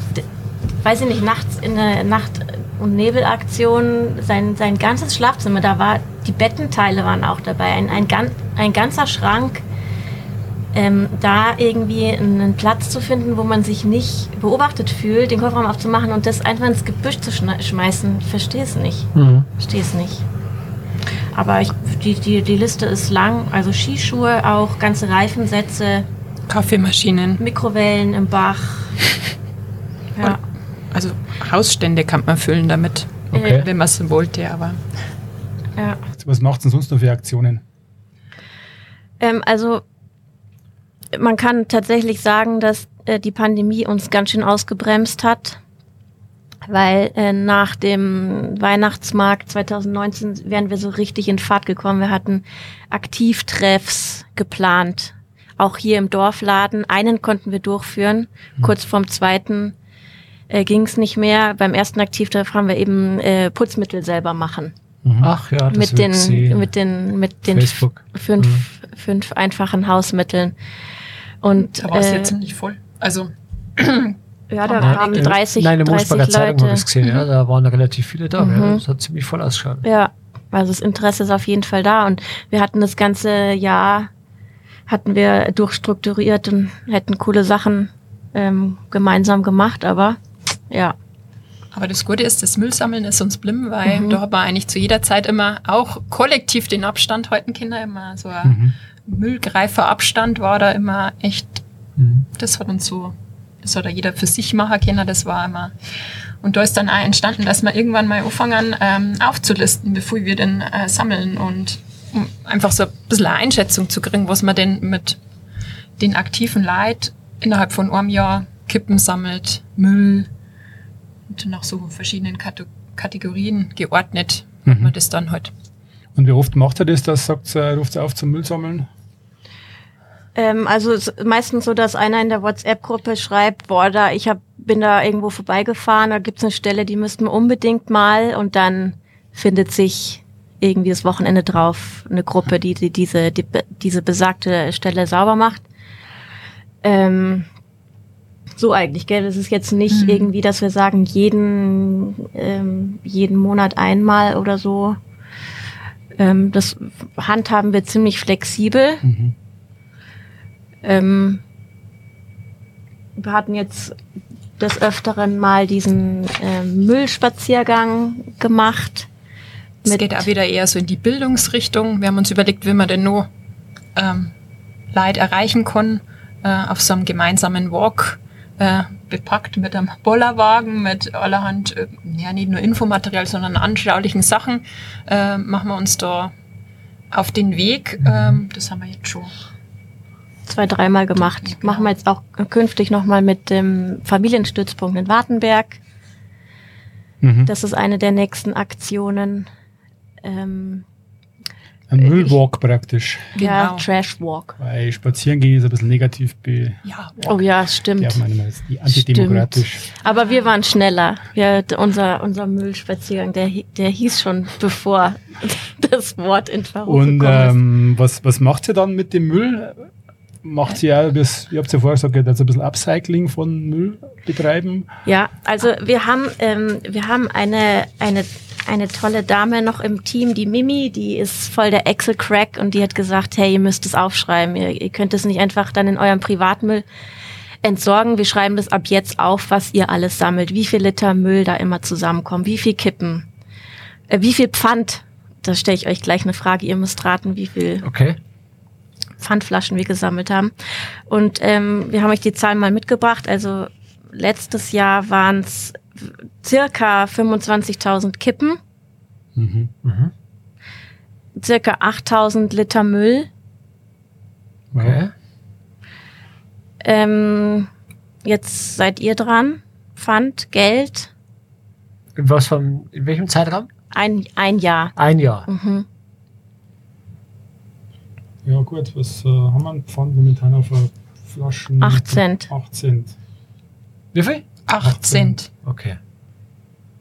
weiß ich nicht, nachts in der Nacht- und Nebelaktion, sein, sein ganzes Schlafzimmer, da war, die Bettenteile waren auch dabei, ein, ein, gan- ein ganzer Schrank ähm, da irgendwie einen Platz zu finden, wo man sich nicht beobachtet fühlt, den Kofferraum aufzumachen und das einfach ins Gebüsch zu schmeißen, verstehe es nicht. Mhm. Verstehe es nicht. Aber ich, die, die, die Liste ist lang, also Skischuhe auch, ganze Reifensätze, Kaffeemaschinen. Mikrowellen im Bach. Ja. Also Hausstände kann man füllen damit, Okay. wenn man es wollte, aber ja. Was macht denn sonst noch für Aktionen? Ähm, also man kann tatsächlich sagen, dass äh, die Pandemie uns ganz schön ausgebremst hat, weil äh, nach dem Weihnachtsmarkt 2019 wären wir so richtig in Fahrt gekommen. Wir hatten Aktivtreffs geplant, auch hier im Dorfladen. Einen konnten wir durchführen, mhm. kurz vorm zweiten äh, ging es nicht mehr. Beim ersten Aktivtreff haben wir eben äh, Putzmittel selber machen. Mhm. Ach ja, das mit den, mit den mit den Facebook. fünf mhm. fünf einfachen Hausmitteln. Und da war es äh, jetzt ziemlich voll. Also ja, da kamen 30, Nein, in der Moosberger Zeitung habe ich gesehen, ja, da waren relativ viele da. Mhm. Ja, das hat ziemlich voll ausgeschaut. Ja, also das Interesse ist auf jeden Fall da und wir hatten das ganze Jahr hatten wir durchstrukturiert und hätten coole Sachen ähm, gemeinsam gemacht, aber ja. Aber das Gute ist, das Müllsammeln ist uns blimm, weil mhm. da haben wir eigentlich zu jeder Zeit immer auch kollektiv den Abstand, heute Kinder immer so ein mhm. Müllgreiferabstand war da immer echt, mhm. das hat uns so, das hat da jeder für sich machen können, das war immer. Und da ist dann auch entstanden, dass wir irgendwann mal anfangen ähm, aufzulisten, bevor wir den äh, sammeln und um einfach so ein bisschen eine Einschätzung zu kriegen, was man denn mit den aktiven Leid innerhalb von einem Jahr Kippen sammelt, Müll, nach so verschiedenen Kategorien geordnet mhm. man das dann halt. Und wie oft macht er das, dass sagt, er ruft auf zum Müll sammeln? Ähm, also es ist meistens so, dass einer in der WhatsApp-Gruppe schreibt, boah, da ich hab, bin da irgendwo vorbeigefahren, da gibt's eine Stelle, die müssten wir unbedingt mal und dann findet sich irgendwie das Wochenende drauf eine Gruppe, die, die diese, die, diese besagte Stelle sauber macht. Ähm, so eigentlich, gell? Das ist jetzt nicht mhm. irgendwie, dass wir sagen, jeden, ähm, jeden Monat einmal oder so. Ähm, das handhaben wir ziemlich flexibel. Mhm. Ähm, wir hatten jetzt des Öfteren mal diesen ähm, Müllspaziergang gemacht. Es geht auch wieder eher so in die Bildungsrichtung. Wir haben uns überlegt, wie man denn nur ähm, Leid erreichen kann äh, auf so einem gemeinsamen Walk äh, bepackt mit einem Bollerwagen, mit allerhand, äh, ja nicht nur Infomaterial, sondern anschaulichen Sachen, äh, machen wir uns da auf den Weg. Ähm, das haben wir jetzt schon zwei, dreimal gemacht. Ja, genau. Machen wir jetzt auch künftig nochmal mit dem Familienstützpunkt in Wartenberg. Mhm. Das ist eine der nächsten Aktionen. Ähm, ein Müllwalk praktisch. Ja, genau. Trashwalk. Weil spazieren gehen ist ein bisschen negativ be. Ja, oh ja, stimmt. Ja, meine ist die antidemokratisch. Stimmt. Aber wir waren schneller. Wir, unser, unser Müllspaziergang, der, der hieß schon bevor das Wort in Und ähm, was, was macht ihr dann mit dem Müll? Macht ihr ja, bis, ihr habt ja vorher gesagt, dass ein bisschen Upcycling von Müll betreiben? Ja, also wir haben, ähm, wir haben eine, eine eine tolle Dame noch im Team, die Mimi, die ist voll der Excel-Crack und die hat gesagt, hey, ihr müsst es aufschreiben. Ihr, ihr könnt es nicht einfach dann in eurem Privatmüll entsorgen. Wir schreiben das ab jetzt auf, was ihr alles sammelt, wie viel Liter Müll da immer zusammenkommen, wie viel Kippen, äh, wie viel Pfand. Da stelle ich euch gleich eine Frage. Ihr müsst raten, wie viel okay. Pfandflaschen wir gesammelt haben. Und ähm, wir haben euch die Zahlen mal mitgebracht. Also letztes Jahr waren es circa 25.000 Kippen, mhm. Mhm. circa 8.000 Liter Müll. Okay. Ähm, jetzt seid ihr dran. Pfand, Geld. In was vom, in welchem Zeitraum? Ein, ein Jahr. Ein Jahr. Mhm. Ja gut, was äh, haben wir Pfand momentan auf Flaschen? 8 Cent. 8 Cent. Wie viel? 8 Cent. Okay.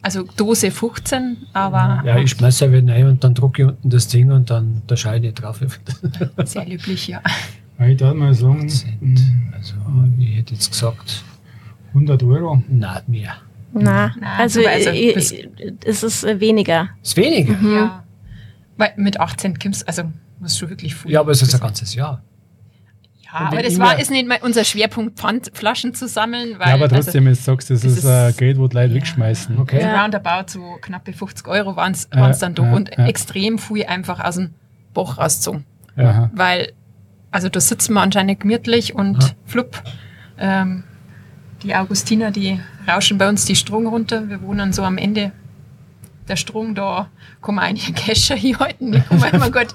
Also Dose 15, aber. Ja, ich schmeiße ja wieder rein und dann drucke ich unten das Ding und dann der Scheide drauf. Sehr löblich, ja. Ich darf mal sagen. Cent. Also, ich hätte jetzt gesagt. 100 Euro? Nein, mehr. Na, also, also es ist weniger. Es ist weniger? Mhm. Ja. Weil mit 18 kommst also musst du wirklich viel. Ja, aber es ist ein ganzes Jahr. Ja, aber das war ist nicht mal unser Schwerpunkt, Pfandflaschen zu sammeln. Weil, ja, aber trotzdem, also, sagst, das, das ist, äh, Geld, wo die Leute ja, wegschmeißen. Okay. Ja. Roundabout so knappe 50 Euro waren es äh, dann doch und extrem viel einfach aus dem Bach rausgezogen. Weil, also da sitzen wir anscheinend gemütlich und flupp. Ähm, die Augustiner, die rauschen bei uns die Strung runter. Wir wohnen so am Ende der Strung, da kommen einige Kescher hier heute. Oh mein Gott.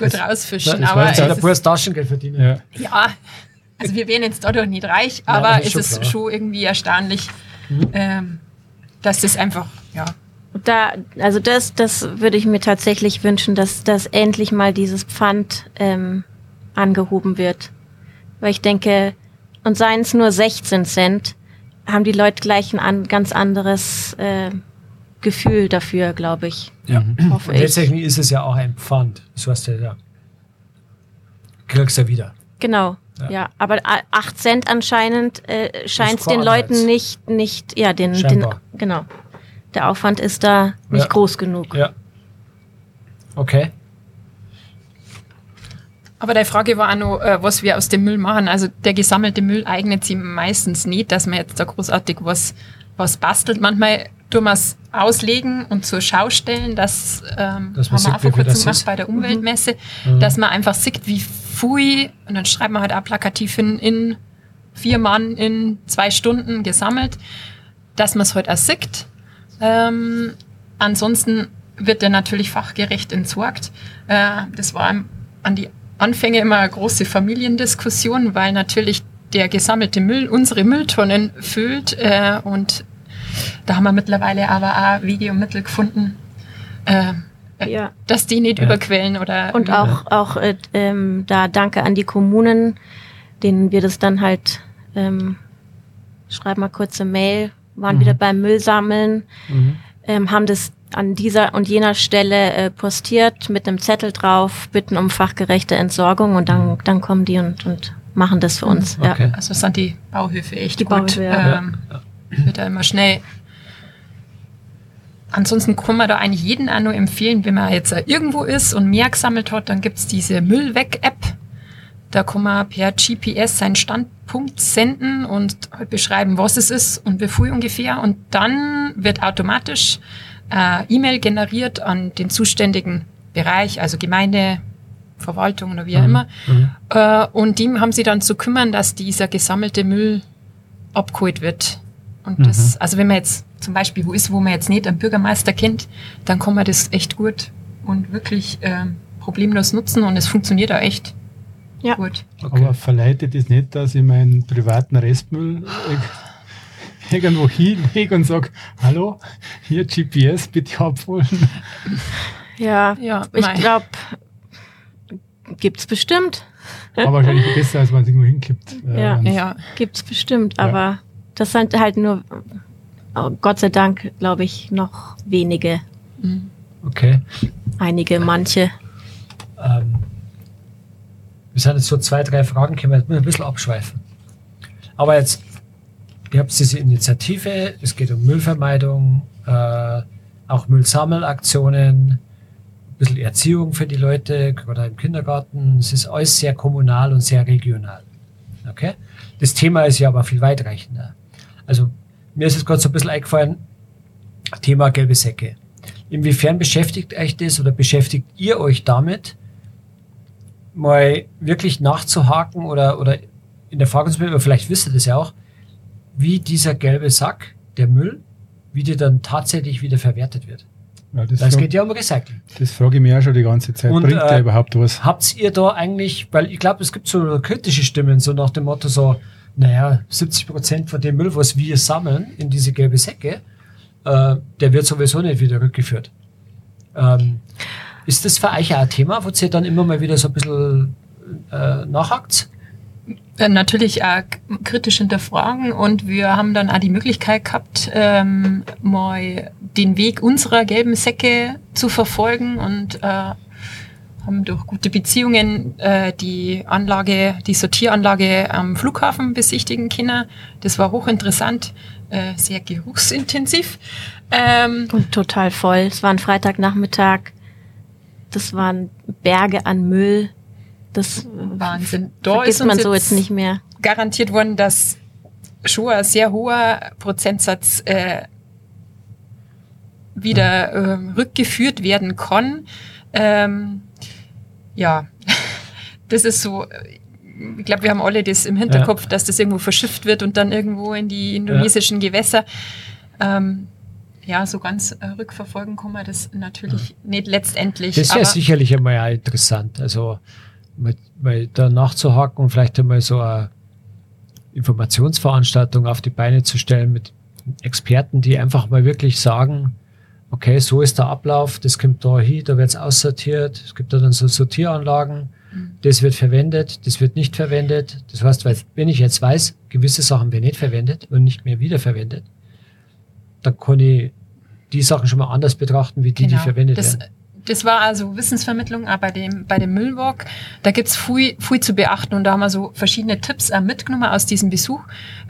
Gut rausfischen. Das aber der es pures ist, Taschengeld verdienen. Ja. ja, also wir wären jetzt dadurch nicht reich, aber das ist es ist klar. schon irgendwie erstaunlich, ähm, dass das einfach, ja, Da, also das, das würde ich mir tatsächlich wünschen, dass, dass endlich mal dieses Pfand ähm, angehoben wird. Weil ich denke, und seien es nur 16 Cent, haben die Leute gleich ein an, ganz anderes äh, Gefühl dafür, glaube ich. Ja. Hoffe Und ich. letztendlich ist es ja auch ein Pfand. So hast du ja. Kriegst du ja wieder. Genau. Ja. Ja, aber a- 8 Cent anscheinend äh, scheint den Leuten nicht, nicht, ja, den, den, genau. Der Aufwand ist da nicht Ja. groß genug. Ja. Okay. Aber die Frage war auch noch, äh, was wir aus dem Müll machen. Also der gesammelte Müll eignet sich meistens nicht, dass man jetzt da großartig was, was bastelt. Manchmal es auslegen und zur Schau stellen. Das ähm, Dass man haben wir auch vor kurzem gemacht bei der Umweltmesse, Mhm. dass man einfach sieht, wie viel, und dann schreibt man halt auch plakativ hin, in vier Mann in zwei Stunden gesammelt, dass man es halt auch sieht. Ähm, ansonsten wird der natürlich fachgerecht entsorgt. Äh, das war an die Anfänge immer eine große Familiendiskussion, weil natürlich der gesammelte Müll unsere Mülltonnen füllt. Äh, und da haben wir mittlerweile aber auch Wege und Mittel gefunden, äh, Ja. dass die nicht Ja. überquellen oder Und auch, auch äh, ähm, da danke an die Kommunen, denen wir das dann halt, ähm, schreib mal kurze Mail, waren Mhm. wieder beim Müll sammeln, Mhm. ähm, haben das an dieser und jener Stelle äh, postiert mit einem Zettel drauf, bitten um fachgerechte Entsorgung und dann, dann kommen die und, und machen das für uns. Mhm. Okay. Also sind die Bauhöfe echt Die gut. Bauhöfe, ja. ähm, Wird da immer schnell. Ansonsten kann man da eigentlich jeden auch nur empfehlen, wenn man jetzt irgendwo ist und mehr gesammelt hat, dann gibt's diese Müllweg-App. Da kann man per GPS seinen Standpunkt senden und halt beschreiben, was es ist und wie viel ungefähr. Und dann wird automatisch äh, E-Mail generiert an den zuständigen Bereich, also Gemeinde, Verwaltung oder wie auch immer. Mhm. Äh, und die haben sie dann zu kümmern, dass dieser gesammelte Müll abgeholt wird. Und das, also wenn man jetzt zum Beispiel wo ist, wo man jetzt nicht einen Bürgermeister kennt, dann kann man das echt gut und wirklich ähm, problemlos nutzen und es funktioniert auch echt Ja. gut. Okay. Aber verleitet es nicht, dass ich meinen privaten Restmüll irg- irgendwo hinlege und sage, hallo, hier GPS, bitte abholen. Ja, Ja, ich glaube, gibt's bestimmt. Aber wahrscheinlich besser, als man es irgendwo hinkippt. Äh, Ja. wenn's- Ja, Gibt's bestimmt, Ja. aber das sind halt nur, oh, Gott sei Dank, glaube ich, noch wenige. Okay. Einige, manche. Ähm, wir sind jetzt so zwei, drei Fragen, können wir jetzt ein bisschen abschweifen. Aber jetzt, ihr habt diese Initiative, es geht um Müllvermeidung, äh, auch Müllsammelaktionen, ein bisschen Erziehung für die Leute, gerade im Kindergarten. Es ist alles sehr kommunal und sehr regional. Okay? Das Thema ist ja aber viel weitreichender. Also, mir ist jetzt gerade so ein bisschen eingefallen, Thema gelbe Säcke. Inwiefern beschäftigt euch das oder beschäftigt ihr euch damit, mal wirklich nachzuhaken oder, oder in der Frage zu bleiben, aber vielleicht wisst ihr das ja auch, wie dieser gelbe Sack, der Müll, wie der dann tatsächlich wieder verwertet wird. Ja, das, Das geht ja um Recycling. das frage ich mich auch schon die ganze Zeit. Und, Bringt der äh, überhaupt was? Habt ihr da eigentlich, weil ich glaube, es gibt so kritische Stimmen, so nach dem Motto so, naja, 70 Prozent von dem Müll, was wir sammeln in diese gelbe Säcke, äh, der wird sowieso nicht wieder rückgeführt. Ähm, ist das für euch auch ein Thema, wo ihr dann immer mal wieder so ein bisschen äh, nachhakt? Äh, natürlich auch kritisch hinterfragen und wir haben dann auch die Möglichkeit gehabt, ähm, mal den Weg unserer gelben Säcke zu verfolgen und äh, haben durch gute Beziehungen äh, die Anlage, die Sortieranlage am Flughafen besichtigen können. Das war hochinteressant, äh, sehr geruchsintensiv. Ähm, Und total voll. Es war ein Freitagnachmittag. Das waren Berge an Müll. Das Wahnsinn. Da vergisst man so jetzt jetzt nicht mehr. garantiert worden, dass schon ein sehr hoher Prozentsatz äh, wieder ähm, rückgeführt werden kann. Ähm, ja, das ist so. Ich glaube, wir haben alle das im Hinterkopf, dass das irgendwo verschifft wird und dann irgendwo in die indonesischen Gewässer. Ähm, ja, so ganz äh, rückverfolgen kann man das natürlich nicht letztendlich. Das wäre sicherlich einmal auch interessant. Also mal, mal da nachzuhaken und vielleicht einmal so eine Informationsveranstaltung auf die Beine zu stellen mit Experten, die einfach mal wirklich sagen, okay, so ist der Ablauf, das kommt da hin, da wird es aussortiert, es gibt da dann so Sortieranlagen, das wird verwendet, das wird nicht verwendet. Das heißt, wenn ich jetzt weiß, gewisse Sachen werden nicht verwendet und nicht mehr wiederverwendet, dann kann ich die Sachen schon mal anders betrachten, wie die, die verwendet Genau. das, werden. Das war also Wissensvermittlung auch bei dem, bei dem Müllwalk. Da gibt's viel, viel zu beachten und da haben wir so verschiedene Tipps auch mitgenommen aus diesem Besuch,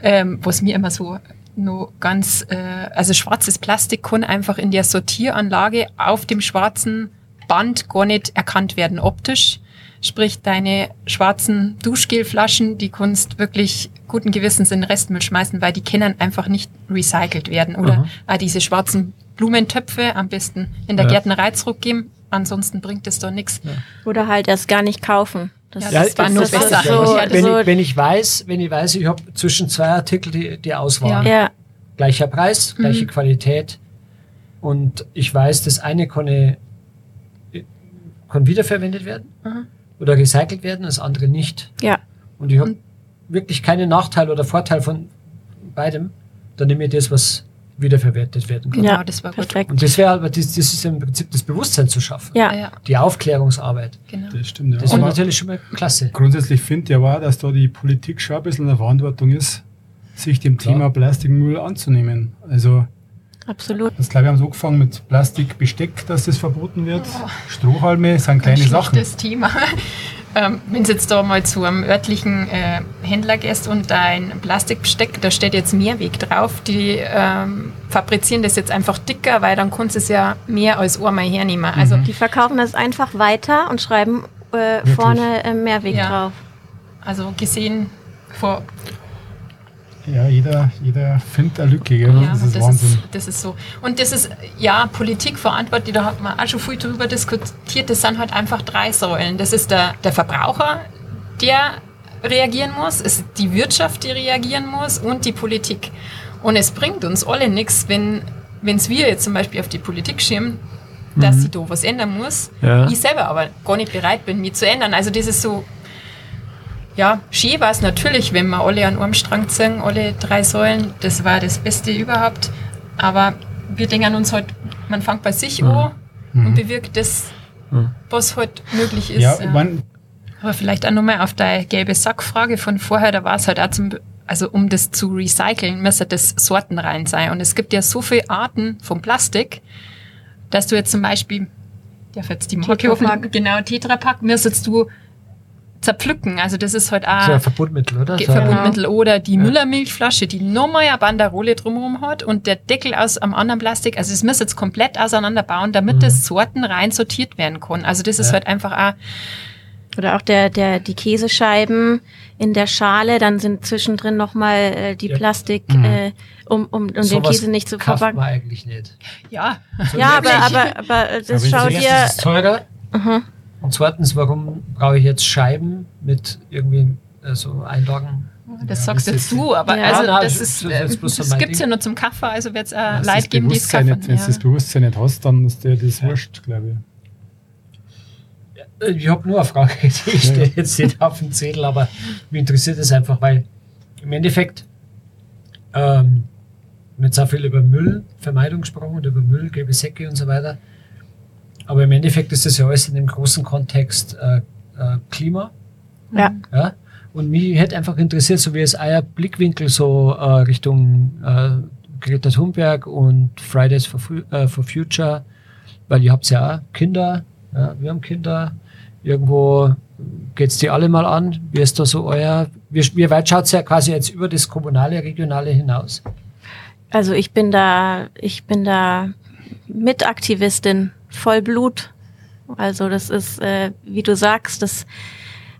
ähm, was mir immer so nur ganz, äh, also schwarzes Plastik kann einfach in der Sortieranlage auf dem schwarzen Band gar nicht erkannt werden optisch. Sprich, deine schwarzen Duschgelflaschen, die kannst wirklich guten Gewissens in den Restmüll schmeißen, weil die können einfach nicht recycelt werden. Oder Aha. auch diese schwarzen Blumentöpfe am besten in der Ja. Gärtnerei zurückgeben. Ansonsten bringt es doch nichts. Oder halt erst gar nicht kaufen. Das, Ja, das war nur das besser. So, Ja, wenn, so, ich, wenn ich weiß, wenn ich weiß, ich habe zwischen zwei Artikeln die, die Auswahl. ja, Gleicher Preis, gleiche Qualität. Und ich weiß, das eine kann, ich, kann wiederverwendet werden Mhm. oder recycelt werden, das andere nicht. ja. Und ich habe wirklich keinen Nachteil oder Vorteil von beidem. Dann nehme ich das, was wiederverwertet werden kann. Genau, ja, das war gut. perfekt. Und das wäre aber, das, das ist im Prinzip das Bewusstsein zu schaffen. Ja, Ja, Die Aufklärungsarbeit. genau. Das stimmt, ja. Das wäre natürlich schon mal klasse. grundsätzlich finde ich ja auch, dass da die Politik schon ein bisschen in der Verantwortung ist, sich dem Klar. Thema Plastikmüll anzunehmen. Also, absolut. das glaube ich, haben sie angefangen mit Plastikbesteck, dass das verboten wird. Strohhalme sind kleine Ein Sachen. schlechtes Thema. Ähm, wenn du jetzt da mal zu einem örtlichen äh, Händler gehst und dein Plastikbesteck, da steht jetzt Mehrweg drauf, die ähm, fabrizieren das jetzt einfach dicker, weil dann kannst du es ja mehr als einmal hernehmen. Also Die verkaufen das einfach weiter und schreiben äh, vorne äh, Mehrweg Ja. drauf. Also gesehen vor Ja, jeder, jeder findet eine Lücke, gell? Ja, das ist das Wahnsinn. ist, das ist so. Und das ist, ja, Politik verantwortlich, da hat man auch schon viel drüber diskutiert. Das sind halt einfach drei Säulen. Das ist der, der Verbraucher, der reagieren muss, es ist die Wirtschaft, die reagieren muss und die Politik. Und es bringt uns alle nichts, wenn wenn's wir jetzt zum Beispiel auf die Politik schirmen, dass sie da was ändern muss. Ja. Ich selber aber gar nicht bereit bin, mich zu ändern. Also das ist so, ja, schön war es natürlich, wenn wir alle an einem Strang ziehen, alle drei Säulen. Das war das Beste überhaupt. Aber wir denken uns halt, man fängt bei sich an und bewirkt das, was halt möglich ist. ja, ja. Aber vielleicht auch nochmal auf deine gelbe Sackfrage von vorher, da war es halt auch zum, also um das zu recyceln, müsste das Sorten rein sein. Und es gibt ja so viele Arten von Plastik, dass du jetzt zum Beispiel, darf jetzt die Marke Tetra Pak. offen- genau, Tetrapack, müsstest du zerpflücken. Also das ist halt auch So ein Verbundmittel, oder? Ge- So Verbundmittel oder die Müllermilchflasche, die nochmal eine Banderole drumherum hat und der Deckel aus einem anderen Plastik. Also es muss jetzt komplett auseinanderbauen, damit das Sorten rein sortiert werden kann. Also das ist Ja. halt einfach auch, Oder auch der, der, die Käsescheiben in der Schale, dann sind zwischendrin nochmal äh, die Ja. Plastik, Mhm. äh, um, um, um den sowas Käse nicht zu verpacken. man eigentlich nicht. ja, Ja, aber, aber, aber das wenn schau Sie Erstens dir, ist teurer. Mhm. Und zweitens, warum brauche ich jetzt Scheiben mit irgendwie äh, so Einlagen? das Ja, sagst das jetzt du, aber Ja. also Ja, nein, das das ist, das äh, so das mein gibt's ja nur zum Kaffee, also wird es äh, das Leute geben, die es kaufen. nicht, wenn du das Ja. Bewusstsein nicht hast, dann ist dir das wurscht, glaube ich. Äh, Ich habe nur eine Frage, die ich Ja, stehe ja. jetzt nicht auf dem Zettel, aber mich interessiert es einfach, weil im Endeffekt ähm, wir haben jetzt auch viel über Müllvermeidung gesprochen und über Müll, gelbe Säcke und so weiter. Aber im Endeffekt ist das ja alles in dem großen Kontext äh, äh, Klima. ja, Ja? Und mich hätte einfach interessiert, so wie es euer Blickwinkel so äh, Richtung äh, Greta Thunberg und Fridays for, Fu äh, for Future, weil ihr habt ja auch Kinder, ja, wir haben Kinder, irgendwo geht's die alle mal an. Wie ist da so euer, wie, wie weit schaut's ja quasi jetzt über das kommunale, regionale hinaus? also ich bin da, ich bin da Mitaktivistin, Vollblut. Also das ist, äh, wie du sagst, das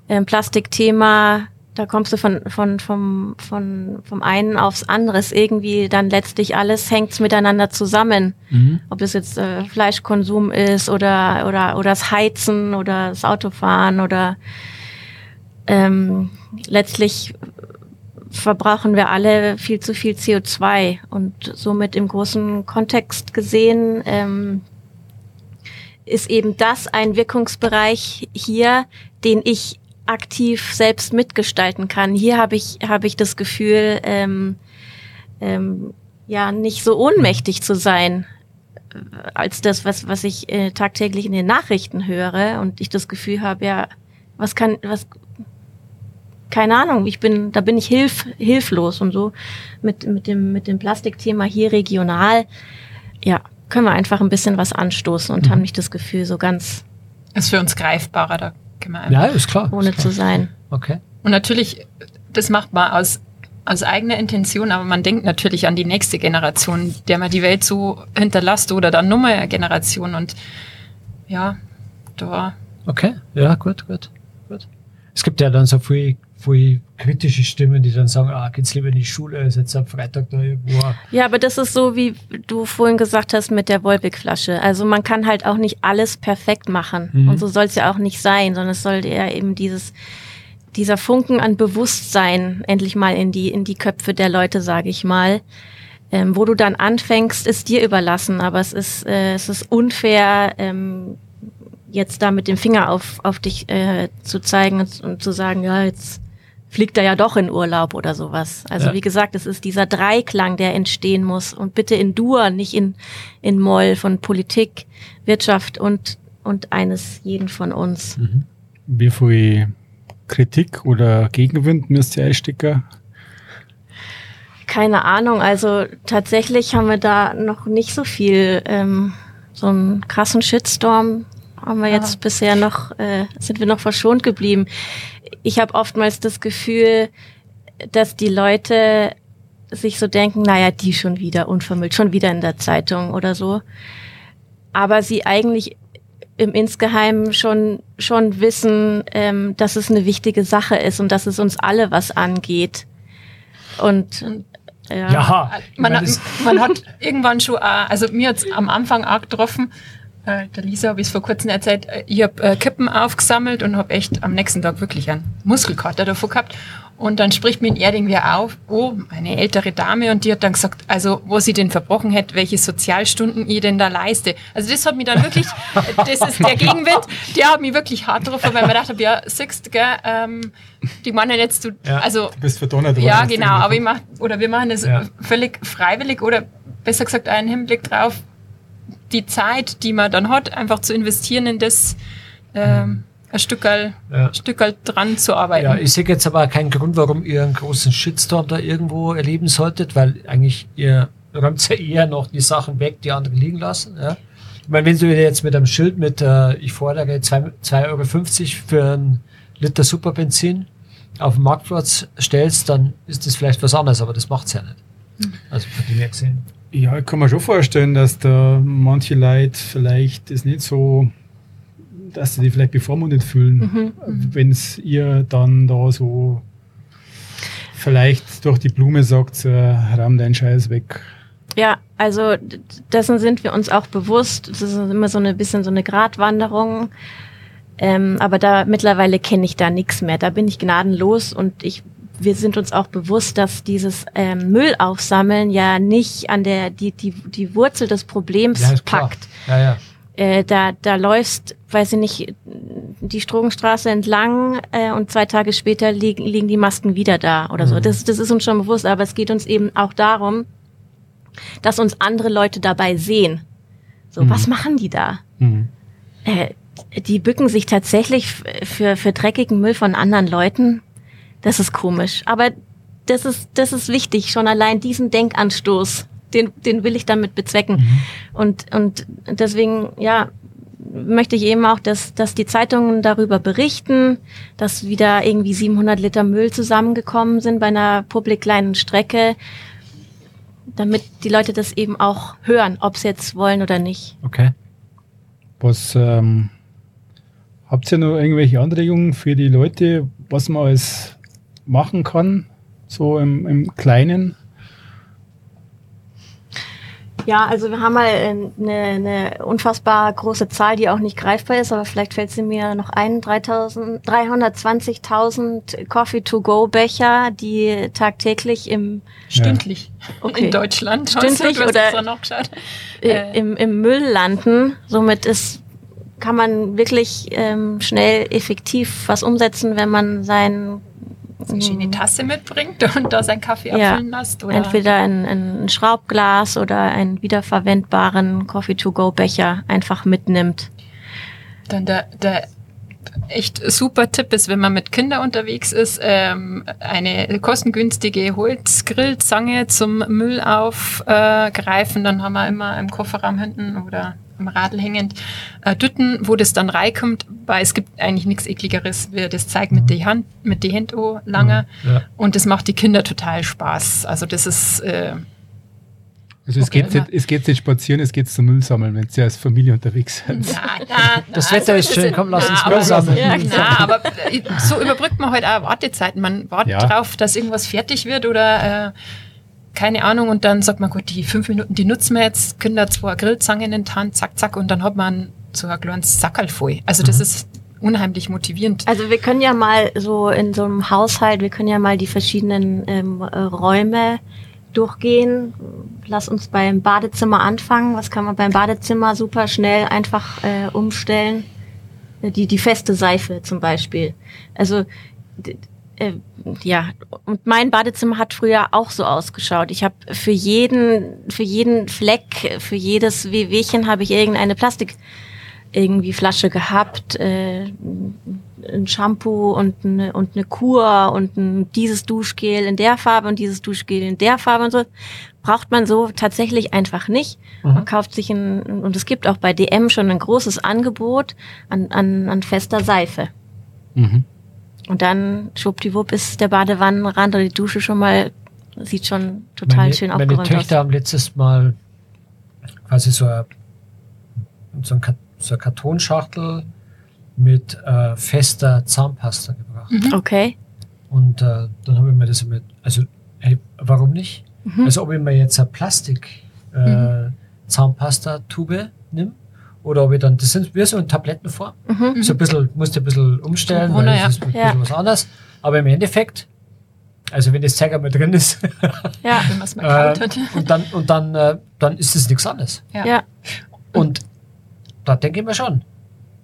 ähm, Plastikthema, da kommst du von, von, vom, von, vom einen aufs anderes. Irgendwie dann letztlich alles hängt's miteinander zusammen. Ob das jetzt äh, Fleischkonsum ist oder, oder, oder das Heizen oder das Autofahren oder ähm, letztlich verbrauchen wir alle viel zu viel CO2 und somit im großen Kontext gesehen ähm, ist eben das ein Wirkungsbereich hier, den ich aktiv selbst mitgestalten kann. Hier habe ich habe ich das Gefühl, ähm, ähm, ja nicht so ohnmächtig zu sein äh, als das, was was ich äh, tagtäglich in den Nachrichten höre und ich das Gefühl habe, ja, was kann was keine Ahnung, ich bin, da bin ich hilf, hilflos und so mit, mit dem, mit dem Plastikthema hier regional. Ja, können wir einfach ein bisschen was anstoßen und mhm. haben nicht das Gefühl, so ganz. Ist für uns greifbarer, da können wir einfach. Ja, ist klar. Ohne ist klar. zu sein. Okay. Und natürlich, das macht man aus, aus eigener Intention, aber man denkt natürlich an die nächste Generation, der man die Welt so hinterlasst oder dann nochmal eine Generation und ja, da. Okay, ja, gut, gut, gut. Es gibt ja dann so viel voll kritische Stimmen, die dann sagen, ah, geht's lieber in die Schule als jetzt am Freitag da irgendwo. Ja, aber das ist so, wie du vorhin gesagt hast mit der Wolbeck-Flasche. Also man kann halt auch nicht alles perfekt machen. Mhm. Und so soll es ja auch nicht sein, sondern es sollte ja eben dieses, dieser Funken an Bewusstsein endlich mal in die, in die Köpfe der Leute, sage ich mal. Ähm, wo du dann anfängst, ist dir überlassen, aber es ist, äh, es ist unfair, ähm, jetzt da mit dem Finger auf, auf dich äh, zu zeigen und, und zu sagen, ja, jetzt fliegt er ja doch in Urlaub oder sowas. Also ja. wie gesagt, es ist dieser Dreiklang, der entstehen muss und bitte in Dur, nicht in, in Moll von Politik, Wirtschaft und, und eines jeden von uns. Mhm. Wie viel Kritik oder Gegenwind müsst ihr einstecken? Keine Ahnung, also tatsächlich haben wir da noch nicht so viel, ähm, so einen krassen Shitstorm haben wir jetzt ah. bisher noch, äh, sind wir noch verschont geblieben ich habe oftmals das Gefühl, dass die Leute sich so denken, naja, die schon wieder unvermüllt, schon wieder in der Zeitung oder so. Aber sie eigentlich im Insgeheimen schon, schon wissen, ähm, dass es eine wichtige Sache ist und dass es uns alle was angeht. Und ja, ja man, hat, man hat irgendwann schon, also mir hat am Anfang auch getroffen, äh, der Lisa habe ich es vor kurzem erzählt, äh, ich habe äh, Kippen aufgesammelt und habe echt am nächsten Tag wirklich einen Muskelkater davor gehabt. Und dann spricht mir ein irgendwer auf, oh, eine ältere Dame, und die hat dann gesagt, also wo sie denn verbrochen hätte, welche Sozialstunden ich denn da leiste. Also das hat mich dann wirklich, das ist der Gegenwind, der hat mich wirklich hart drauf, weil gedacht habe, ja, siehst gell, ähm, die meinen jetzt, du, ja, also... Du bist verdonnert. Ja, genau, aber ich mach, oder wir machen das ja. völlig freiwillig oder besser gesagt einen Hinblick drauf, die Zeit, die man dann hat, einfach zu investieren in das, ähm, ein Stückerl, ja. Stückerl dran zu arbeiten. Ja, ich sehe jetzt aber keinen Grund, warum ihr einen großen Shitstorm da irgendwo erleben solltet, weil eigentlich ihr räumt ja eher noch die Sachen weg, die andere liegen lassen. Ja? Ich meine, wenn du jetzt mit einem Schild mit, äh, ich fordere 2,50 Euro für einen Liter Superbenzin auf den Marktplatz stellst, dann ist das vielleicht was anderes, aber das macht's ja nicht. Hm. Also von dem her gesehen. Ja, ich kann mir schon vorstellen, dass da manche Leute vielleicht das nicht so, dass sie die vielleicht bevormundet fühlen, mhm. wenn es ihr dann da so vielleicht durch die Blume sagt, äh, ramm deinen Scheiß weg. Ja, also dessen sind wir uns auch bewusst. Das ist immer so ein bisschen so eine Gratwanderung. Ähm, aber da mittlerweile kenne ich da nichts mehr. Da bin ich gnadenlos und ich wir sind uns auch bewusst, dass dieses ähm, Müllaufsammeln ja nicht an der die die die Wurzel des Problems ja, packt. Ja, ja. Äh, da da läufst, weiß ich nicht, die Strogenstraße entlang äh, und zwei Tage später liegen liegen die Masken wieder da oder so. Mhm. Das das ist uns schon bewusst, aber es geht uns eben auch darum, dass uns andere Leute dabei sehen. So, mhm. was machen die da? Mhm. Äh, die bücken sich tatsächlich für, für dreckigen Müll von anderen Leuten das ist komisch. Aber das ist, das ist wichtig, schon allein diesen Denkanstoß, den, den will ich damit bezwecken. Mhm. Und, und deswegen, ja, möchte ich eben auch, dass, dass die Zeitungen darüber berichten, dass wieder irgendwie 700 Liter Müll zusammengekommen sind bei einer publik kleinen Strecke, damit die Leute das eben auch hören, ob sie jetzt wollen oder nicht. Okay. Was ähm, habt ihr noch irgendwelche Anregungen für die Leute, was man als machen kann, so im, im Kleinen? Ja, also wir haben mal eine, eine unfassbar große Zahl, die auch nicht greifbar ist, aber vielleicht fällt sie mir noch ein. 320.000 Coffee-to-go-Becher, die tagtäglich im Stündlich Okay. in Deutschland. Stündlich Hast du oder- nachgeschaut? äh, Äh. im, im Müll landen. Somit ist, kann man wirklich ähm, schnell effektiv was umsetzen, wenn man sein eine schöne Tasse mitbringt und da seinen Kaffee Ja. abfüllen lässt. Oder entweder ein, ein Schraubglas oder einen wiederverwendbaren Coffee-to-go-Becher einfach mitnimmt. Dann der, der echt super Tipp ist, wenn man mit Kindern unterwegs ist, ähm, eine kostengünstige Holzgrillzange zum Müll aufgreifen. Dann haben wir immer im Kofferraum hinten oder am Radl hängend äh, Dütten, wo das dann reinkommt, weil es gibt eigentlich nichts ekligeres, wie das zeigt mit die Hand, mit die Hand oh, lange. Ja. Und das macht die Kinder total Spaß. Also das ist äh, Also es, Okay. geht nicht, es geht nicht spazieren, es geht zum Müll sammeln, wenn Sie als Familie unterwegs sind. Na, na, Das Wetter ist also, schön, komm, lass na, uns Müll sammeln. Ja, Na, aber äh, so überbrückt man halt auch Wartezeiten. Man wartet Ja. drauf, dass irgendwas fertig wird oder äh, keine Ahnung und dann sagt man, gut, die fünf Minuten, die nutzen wir jetzt, Kinder zwei Grillzangen in die Hand, zack, zack und dann hat man so ein kleines Sackerl voll. Also das ist unheimlich motivierend. Also wir können ja mal so in so einem Haushalt, wir können ja mal die verschiedenen ähm, äh, Räume durchgehen. Lass uns beim Badezimmer anfangen. Was kann man beim Badezimmer super schnell einfach äh, umstellen? Die, die feste Seife zum Beispiel. Also äh, ja, und mein Badezimmer hat früher auch so ausgeschaut. Ich habe für jeden, für jeden Fleck, für jedes Wehwehchen habe ich irgendeine Plastik irgendwie Flasche gehabt, äh, ein Shampoo und eine, und eine Kur und ein, dieses Duschgel in der Farbe und dieses Duschgel in der Farbe und so. Braucht man so tatsächlich einfach nicht. Man kauft sich ein, und es gibt auch bei DM schon ein großes Angebot an, an, an fester Seife. Mhm. Und dann schwuppdiwupp ist der Badewannenrand oder die Dusche schon mal, sieht schon total meine, schön Meine aufgeräumt Töchter aus. haben letztes Mal quasi so, eine, so, ein, so eine Kartonschachtel mit äh, fester Zahnpasta gebracht. Okay. Und äh, dann habe ich mir das mit, also hey, warum nicht? Mhm. Also ob ich mir jetzt eine Plastik äh, Zahnpasta-Tube nehme oder ob ich dann, das sind wie so in Tablettenform. Mhm. So ein bisschen, musst du ein bisschen umstellen, Corona, weil ja. das ist ein bisschen Ja. was anderes. Aber im Endeffekt, also wenn das Zeug einmal drin ist, Ja, wenn man es mal äh, und dann, und dann, äh, dann ist es nichts anderes. Ja. ja. Und da denke ich mir schon,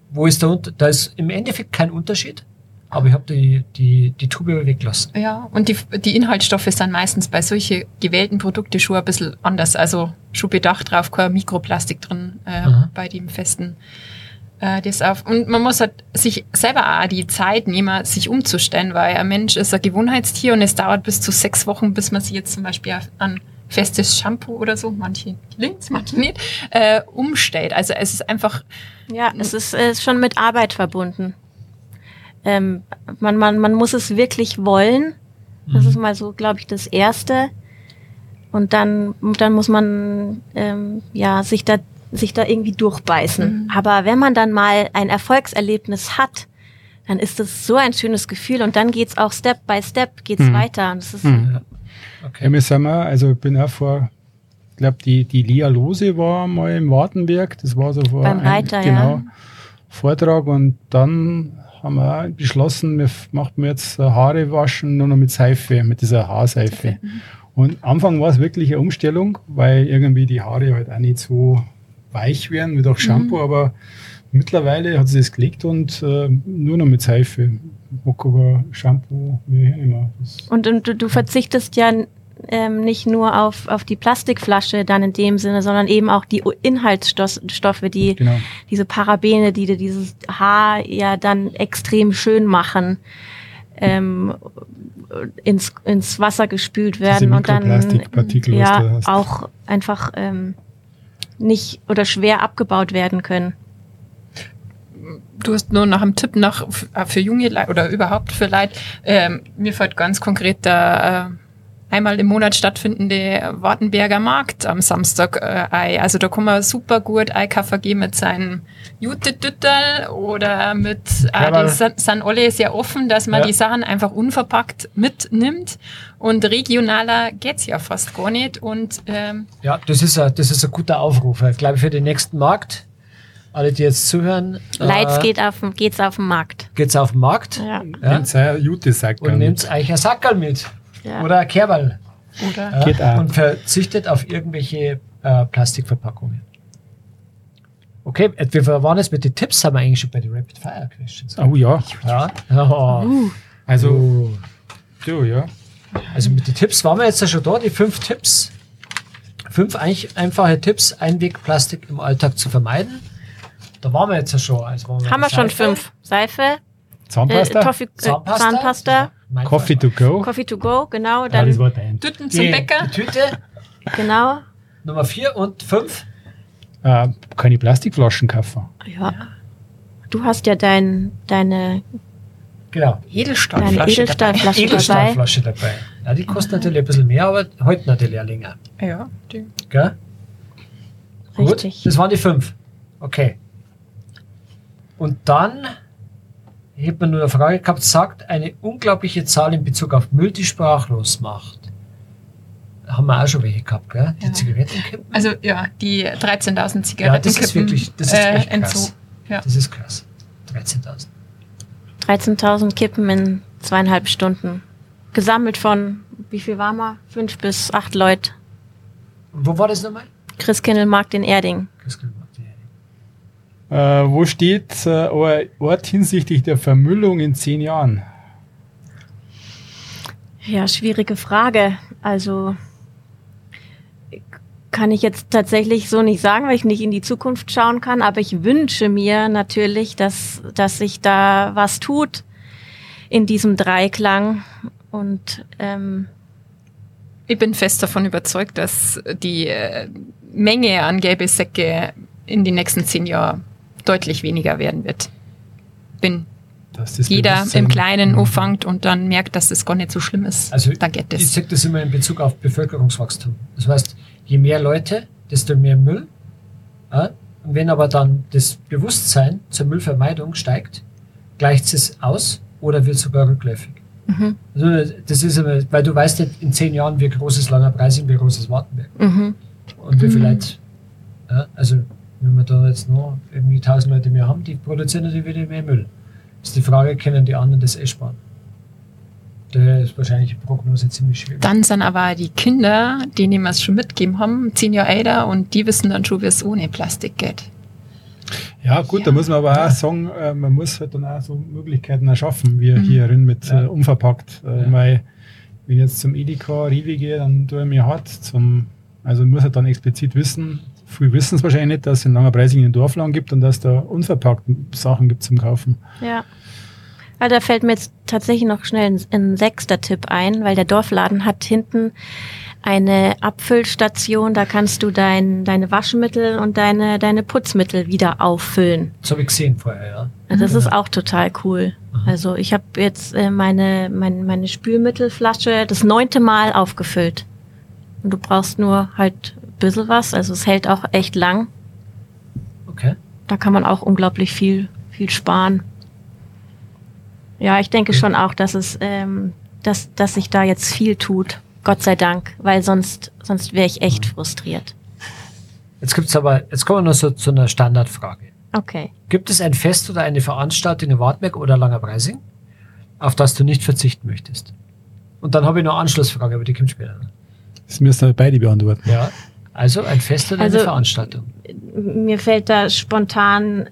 wo ist der Unterschied? Da ist im Endeffekt kein Unterschied, aber ich habe die, die, die Tube weggelassen. Ja, und die, die Inhaltsstoffe sind meistens bei solchen gewählten Produkten schon ein bisschen anders. Also schon bedacht drauf, kein Mikroplastik drin äh, bei dem festen äh, das auf. Und man muss halt sich selber auch die Zeit nehmen, sich umzustellen, weil ein Mensch ist ein Gewohnheitstier und es dauert bis zu sechs Wochen, bis man sich jetzt zum Beispiel auf an festes Shampoo oder so, manche links, manche nicht, äh, umstellt. Also es ist einfach, Ja, es ist, es ist schon mit Arbeit verbunden. Ähm, man, man, man muss es wirklich wollen. Das ist mal so, glaube ich, das Erste. Und dann, dann muss man ähm, ja sich da sich da irgendwie durchbeißen. Mhm. Aber wenn man dann mal ein Erfolgserlebnis hat, dann ist es so ein schönes Gefühl und dann geht's auch Step by Step geht's Mhm. weiter. Und das ist Mhm. Ja. Ja, Okay. wir sind mal, also ich bin auch vor, ich glaube, die, die Lia Lose war mal im Wartenberg, das war so vor Beim Reiter, ja. genau, Vortrag und dann haben wir auch beschlossen, wir machen jetzt äh, Haare waschen nur noch mit Seife, mit dieser Haarseife. Und am Anfang war es wirklich eine Umstellung, weil irgendwie die Haare halt auch nicht so weich werden wie durch Shampoo, aber mittlerweile hat sie das gelegt und äh, nur noch mit Seife. Aber Shampoo wie immer. Das, Und, und du, du verzichtest ja ähm, nicht nur auf, auf die Plastikflasche dann in dem Sinne, sondern eben auch die Inhaltsstoffe, die genau. diese Parabene, die dir dieses Haar ja dann extrem schön machen, ähm, ins, ins Wasser gespült werden und dann ja auch einfach ähm, nicht oder schwer abgebaut werden können. du hast nur nach einem Tipp nach äh, für junge Leute oder überhaupt für Leute. Ähm, mir fällt ganz konkret der einmal im Monat stattfindende Wartenberger Markt am Samstag äh. Also da kann man super gut Einkaufen gehen mit seinem Jute-Düttel oder mit, Ja, äh, aber- die sind, alle sehr offen, dass man Ja. die Sachen einfach unverpackt mitnimmt. Und regionaler geht's ja fast gar nicht. Und ähm, Ja, das ist ein, das ist ein guter Aufruf, äh, glaube ich, für den nächsten Markt. Alle, die jetzt zuhören, Leitz äh, geht auf, geht's auf den Markt. geht's auf den Markt Ja. Ja. Nehmt ein Jute-Sack und nehmt euch ein Sackerl mit Ja. oder ein Kerberl oder ja, und verzichtet auf irgendwelche äh, Plastikverpackungen. Okay, wir waren jetzt mit den Tipps, haben wir eigentlich schon bei den Rapid Fire Questions. Oh ja, Ja. Oh. also, Oh. du, ja. Also mit den Tipps waren wir jetzt ja schon da, die fünf Tipps. Fünf eigentlich einfache Tipps, Einwegplastik im Alltag zu vermeiden. Da waren wir jetzt ja schon. Also waren Haben wir schon fünf. Seife, äh, Zahnpasta, Toffee, äh, Zahnpasta. Zahnpasta, Coffee to go. Coffee to go, genau. Ja, Dann, das war dein. Dütten Die, zum Bäcker. die Tüte, genau. Nummer vier und fünf. Äh, keine Plastikflaschen kaufen. Ja. Du hast ja dein, deine, Genau. Edelstahlflasche. dabei. Edelstahlflasche dabei. Edelstahlflasche dabei. Ja, die kostet natürlich ein bisschen mehr, aber heute natürlich länger länger. Ja, die. Gell? Gut, Richtig. das waren die fünf. Okay. Und dann hätte man nur eine Frage gehabt, sagt eine unglaubliche Zahl in Bezug auf Müll, die sprachlos macht. Haben wir auch schon welche gehabt, gell? Die Ja. Zigarettenkippen. Also ja, die 13.000 Ja, Zigaretten. das ist wirklich, das ist echt krass. Ja. Das ist krass. 13.000. 13.000 Kippen in zweieinhalb Stunden. Gesammelt von, wie viel waren wir? Fünf bis acht Leute. Und wo war das nochmal? Christkindlmarkt in Erding. Christkindlmarkt. Äh, wo steht äh, euer Ort hinsichtlich der Vermüllung in zehn Jahren? Ja, schwierige Frage. Also kann ich jetzt tatsächlich so nicht sagen, weil ich nicht in die Zukunft schauen kann. Aber ich wünsche mir natürlich, dass, dass sich da was tut in diesem Dreiklang. Und ähm, Ich bin fest davon überzeugt, dass die äh, Menge an gelbe Säcke in den nächsten zehn Jahren deutlich weniger werden wird. Das jeder im Kleinen Mhm. anfängt und dann merkt, dass das gar nicht so schlimm ist, Also dann geht Ich das. sehe das immer in Bezug auf Bevölkerungswachstum. Das heißt, je mehr Leute, desto mehr Müll. Ja? Und wenn aber dann das Bewusstsein zur Müllvermeidung steigt, gleicht es aus oder wird sogar rückläufig. mhm, Also das ist immer, weil du weißt nicht in zehn Jahren, wie groß ist Langer Preis und wie groß ist Wartenberg. mhm, Und wie viel Mhm. Leute, ja, also wenn wir da jetzt noch irgendwie tausend Leute mehr haben, die produzieren natürlich wieder mehr Müll. Ist die Frage, können die anderen das eh sparen? Da ist wahrscheinlich die Prognose ziemlich schwierig. Dann sind aber die Kinder, denen wir es schon mitgegeben haben, zehn Jahre älter und die wissen dann schon, wie es ohne Plastik geht. Ja, gut, da Ja. muss man aber auch sagen, äh, man muss halt dann auch so Möglichkeiten erschaffen, wie Mhm. hier drin mit Ja. äh, unverpackt. Äh, Ja. Weil, wenn ich jetzt zum Edeka, Rewe gehe, dann tue ich mir hart zum, also muss halt dann explizit wissen, früh wissen es wahrscheinlich nicht, dass es in Langer Preising einen Dorfladen gibt und dass da unverpackte Sachen gibt zum Kaufen. ja. Also da fällt mir jetzt tatsächlich noch schnell ein, ein sechster Tipp ein, weil der Dorfladen hat hinten eine Abfüllstation, da kannst du dein, deine Waschmittel und deine, deine Putzmittel wieder auffüllen. Das habe ich gesehen vorher, ja. Also Das ist auch total cool. Also ich habe jetzt äh, meine, meine, meine Spülmittelflasche das neunte Mal aufgefüllt. Und du brauchst nur halt bisschen was, also es hält auch echt lang. Okay. Da kann man auch unglaublich viel, viel sparen. Ja, ich denke Okay. schon auch, dass es, ähm, dass, dass sich da jetzt viel tut. Gott sei Dank, weil sonst, sonst wäre ich echt frustriert. Jetzt gibt's aber, jetzt kommen wir noch so zu einer Standardfrage. Okay. Gibt es ein Fest oder eine Veranstaltung in Wartberg oder Langer Preising, auf das du nicht verzichten möchtest? Und dann habe ich noch eine Anschlussfrage, aber die kommt später. Das müssen wir beide beantworten. Ja. Also ein Fest oder Also- eine Veranstaltung? mir fällt da spontan,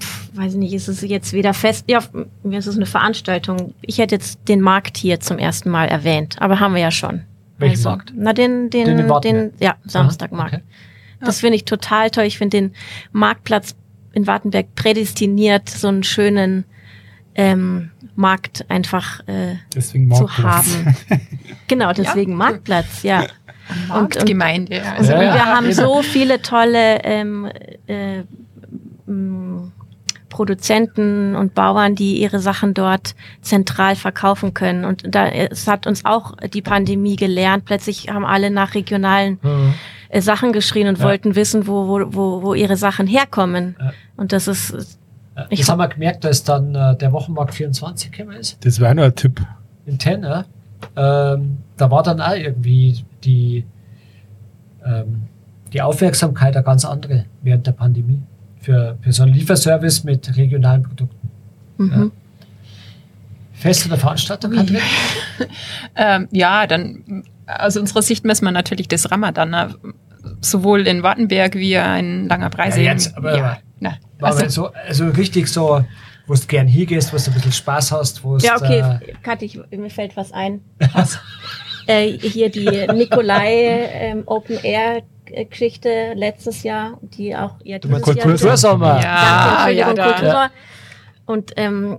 pf, weiß ich nicht, ist es jetzt wieder fest, ja, mir ist es eine Veranstaltung. Ich hätte jetzt den Markt hier zum ersten Mal erwähnt, aber haben wir ja schon. Welchen Also, Markt? Na, den, den, Den den, ja, Samstagmarkt. okay. Das finde ich total toll. Ich finde den Marktplatz in Wartenberg prädestiniert, so einen schönen ähm, Markt einfach äh, Deswegen zu Marktplatz. haben. Genau, deswegen cool. Marktplatz, ja. Marktgemeinde. Und Also, wir Ja, haben genau. so viele tolle ähm, äh, Produzenten und Bauern, die ihre Sachen dort zentral verkaufen können. Und da es hat uns auch die Pandemie gelernt. Plötzlich haben alle nach regionalen Mhm. äh, Sachen geschrien und Ja. wollten wissen, wo, wo, wo, wo ihre Sachen herkommen. Ja. Und das ist Ja, Ich Das haben wir gemerkt, dass dann äh, der Wochenmarkt 24 gekommen ist. Das wäre nur ein Tipp. in Tenner, ähm, da war dann auch irgendwie die, ähm, die Aufmerksamkeit eine ganz andere während der Pandemie für, für so einen Lieferservice mit regionalen Produkten. mhm. Fest oder Veranstaltung, Katrin? Ähm, ja, dann aus unserer Sicht messen wir natürlich das Ramadan, äh, sowohl in Wartenberg wie in Langer Breise. Ja, jetzt, aber- ja, na, also, so, also richtig so, wo du gern hingehst, wo du ein bisschen Spaß hast, wo Ja, okay, Äh, Kathi, ich, mir fällt was ein. äh, hier die Nikolai ähm, Open Air äh, Geschichte letztes Jahr, die auch ja, dieses Jahr Kultursommer. ja, ja, Entschuldigung, da, Kultur. Und ähm,